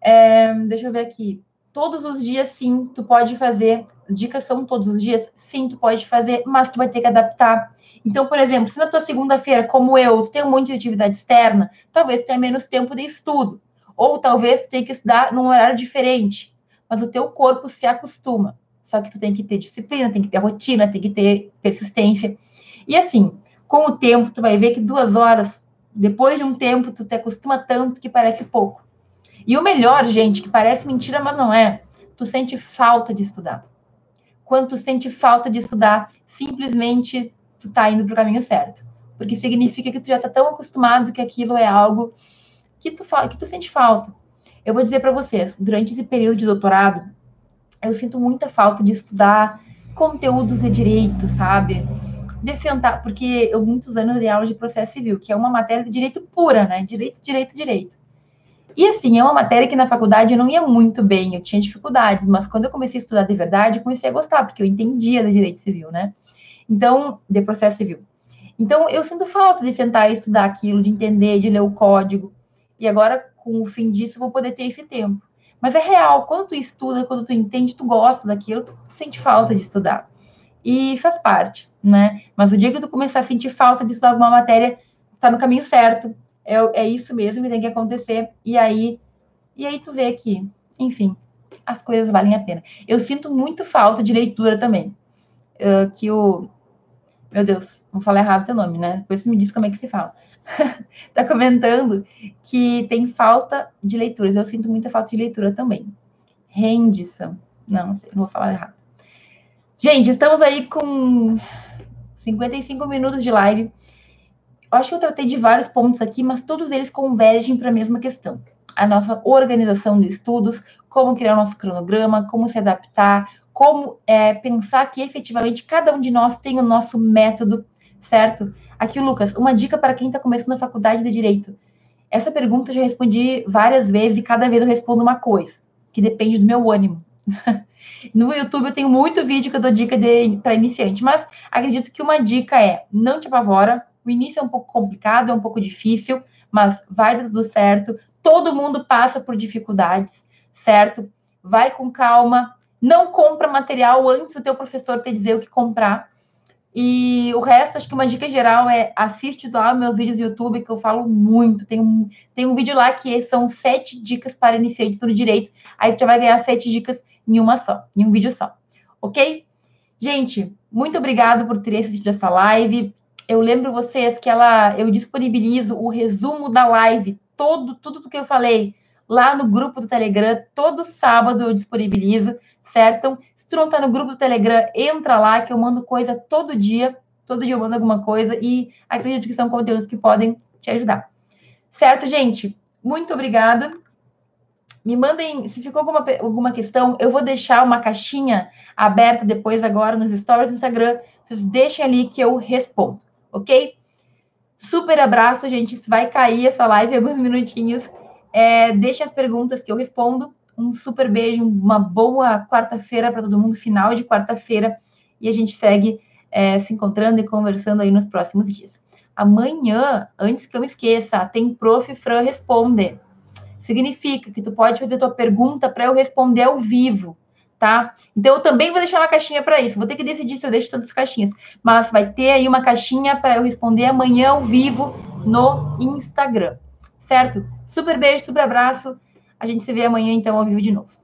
É, deixa eu ver aqui. Todos os dias, sim, tu pode fazer. Dicas são todos os dias? Sim, tu pode fazer, mas tu vai ter que adaptar. Então, por exemplo, se na tua segunda-feira, como eu, tu tem um monte de atividade externa, talvez tu tenha menos tempo de estudo. Ou talvez tu tenha que estudar num horário diferente. Mas o teu corpo se acostuma. Só que tu tem que ter disciplina, tem que ter rotina, tem que ter persistência. E assim, com o tempo, tu vai ver que duas horas, depois de um tempo, tu te acostuma tanto que parece pouco. E o melhor, gente, que parece mentira, mas não é, tu sente falta de estudar. Quando tu sente falta de estudar, simplesmente tu tá indo pro caminho certo. Porque significa que tu já tá tão acostumado que aquilo é algo que tu, que tu sente falta. Eu vou dizer para vocês, durante esse período de doutorado, eu sinto muita falta de estudar conteúdos de direito, sabe? De sentar, porque eu muitos anos dei aula de processo civil, que é uma matéria de direito pura, né? Direito, direito, direito. E assim, é uma matéria que na faculdade eu não ia muito bem, eu tinha dificuldades, mas quando eu comecei a estudar de verdade, comecei a gostar, porque eu entendia de direito civil, né? Então, de processo civil. Então, eu sinto falta de sentar e estudar aquilo, de entender, de ler o código. E agora, com o fim disso, vou poder ter esse tempo. Mas é real, quando tu estuda, quando tu entende, tu gosta daquilo, tu sente falta de estudar. E faz parte, né? Mas o dia que tu começar a sentir falta de estudar alguma matéria, tá no caminho certo. É, é isso mesmo que tem que acontecer. E aí, e aí tu vê que enfim, as coisas valem a pena. Eu sinto muito falta de leitura também. Uh, que o. Meu Deus, vou falar errado seu nome, né? Depois você me diz como é que se fala. tá comentando que tem falta de leituras. Eu sinto muita falta de leitura também. Rendição. Não, não não vou falar errado. Gente, estamos aí com 55 minutos de live. Eu acho que eu tratei de vários pontos aqui, mas todos eles convergem para a mesma questão. A nossa organização de estudos, como criar o nosso cronograma, como se adaptar, como é, pensar que efetivamente cada um de nós tem o nosso método, certo? Aqui, Lucas, uma dica para quem está começando a faculdade de Direito. Essa pergunta eu já respondi várias vezes e cada vez eu respondo uma coisa, que depende do meu ânimo. No YouTube eu tenho muito vídeo que eu dou dica para iniciante, mas acredito que uma dica é: não te apavora. O início é um pouco complicado, é um pouco difícil, mas vai dar tudo certo. Todo mundo passa por dificuldades, certo? Vai com calma. Não compra material antes do teu professor te dizer o que comprar. E o resto, acho que uma dica geral é assiste lá meus vídeos do YouTube, que eu falo muito. Tem um, tem um vídeo lá que são sete dicas para iniciantes no direito. Aí tu já vai ganhar sete dicas em uma só, em um vídeo só. Ok? Gente, muito obrigado por ter assistido essa live. Eu lembro vocês que ela, eu disponibilizo o resumo da live, todo, tudo do que eu falei lá no grupo do Telegram, todo sábado eu disponibilizo, certo? Então, se tu não tá no grupo do Telegram, entra lá que eu mando coisa todo dia, todo dia eu mando alguma coisa e acredito que são conteúdos que podem te ajudar. Certo, gente? Muito obrigada. Me mandem, se ficou alguma, alguma questão, eu vou deixar uma caixinha aberta depois agora nos stories do Instagram. Vocês deixem ali que eu respondo, ok? Super abraço, gente. Vai cair essa live em alguns minutinhos. É, deixem as perguntas que eu respondo. Um super beijo, uma boa quarta-feira para todo mundo, final de quarta-feira. E a gente segue é, se encontrando e conversando aí nos próximos dias. Amanhã, antes que eu me esqueça, tem Prof. Fran Responde significa que tu pode fazer tua pergunta para eu responder ao vivo, tá? Então eu também vou deixar uma caixinha para isso. Vou ter que decidir se eu deixo todas as caixinhas, mas vai ter aí uma caixinha para eu responder amanhã ao vivo no Instagram, certo? Super beijo, super abraço. A gente se vê amanhã então ao vivo de novo.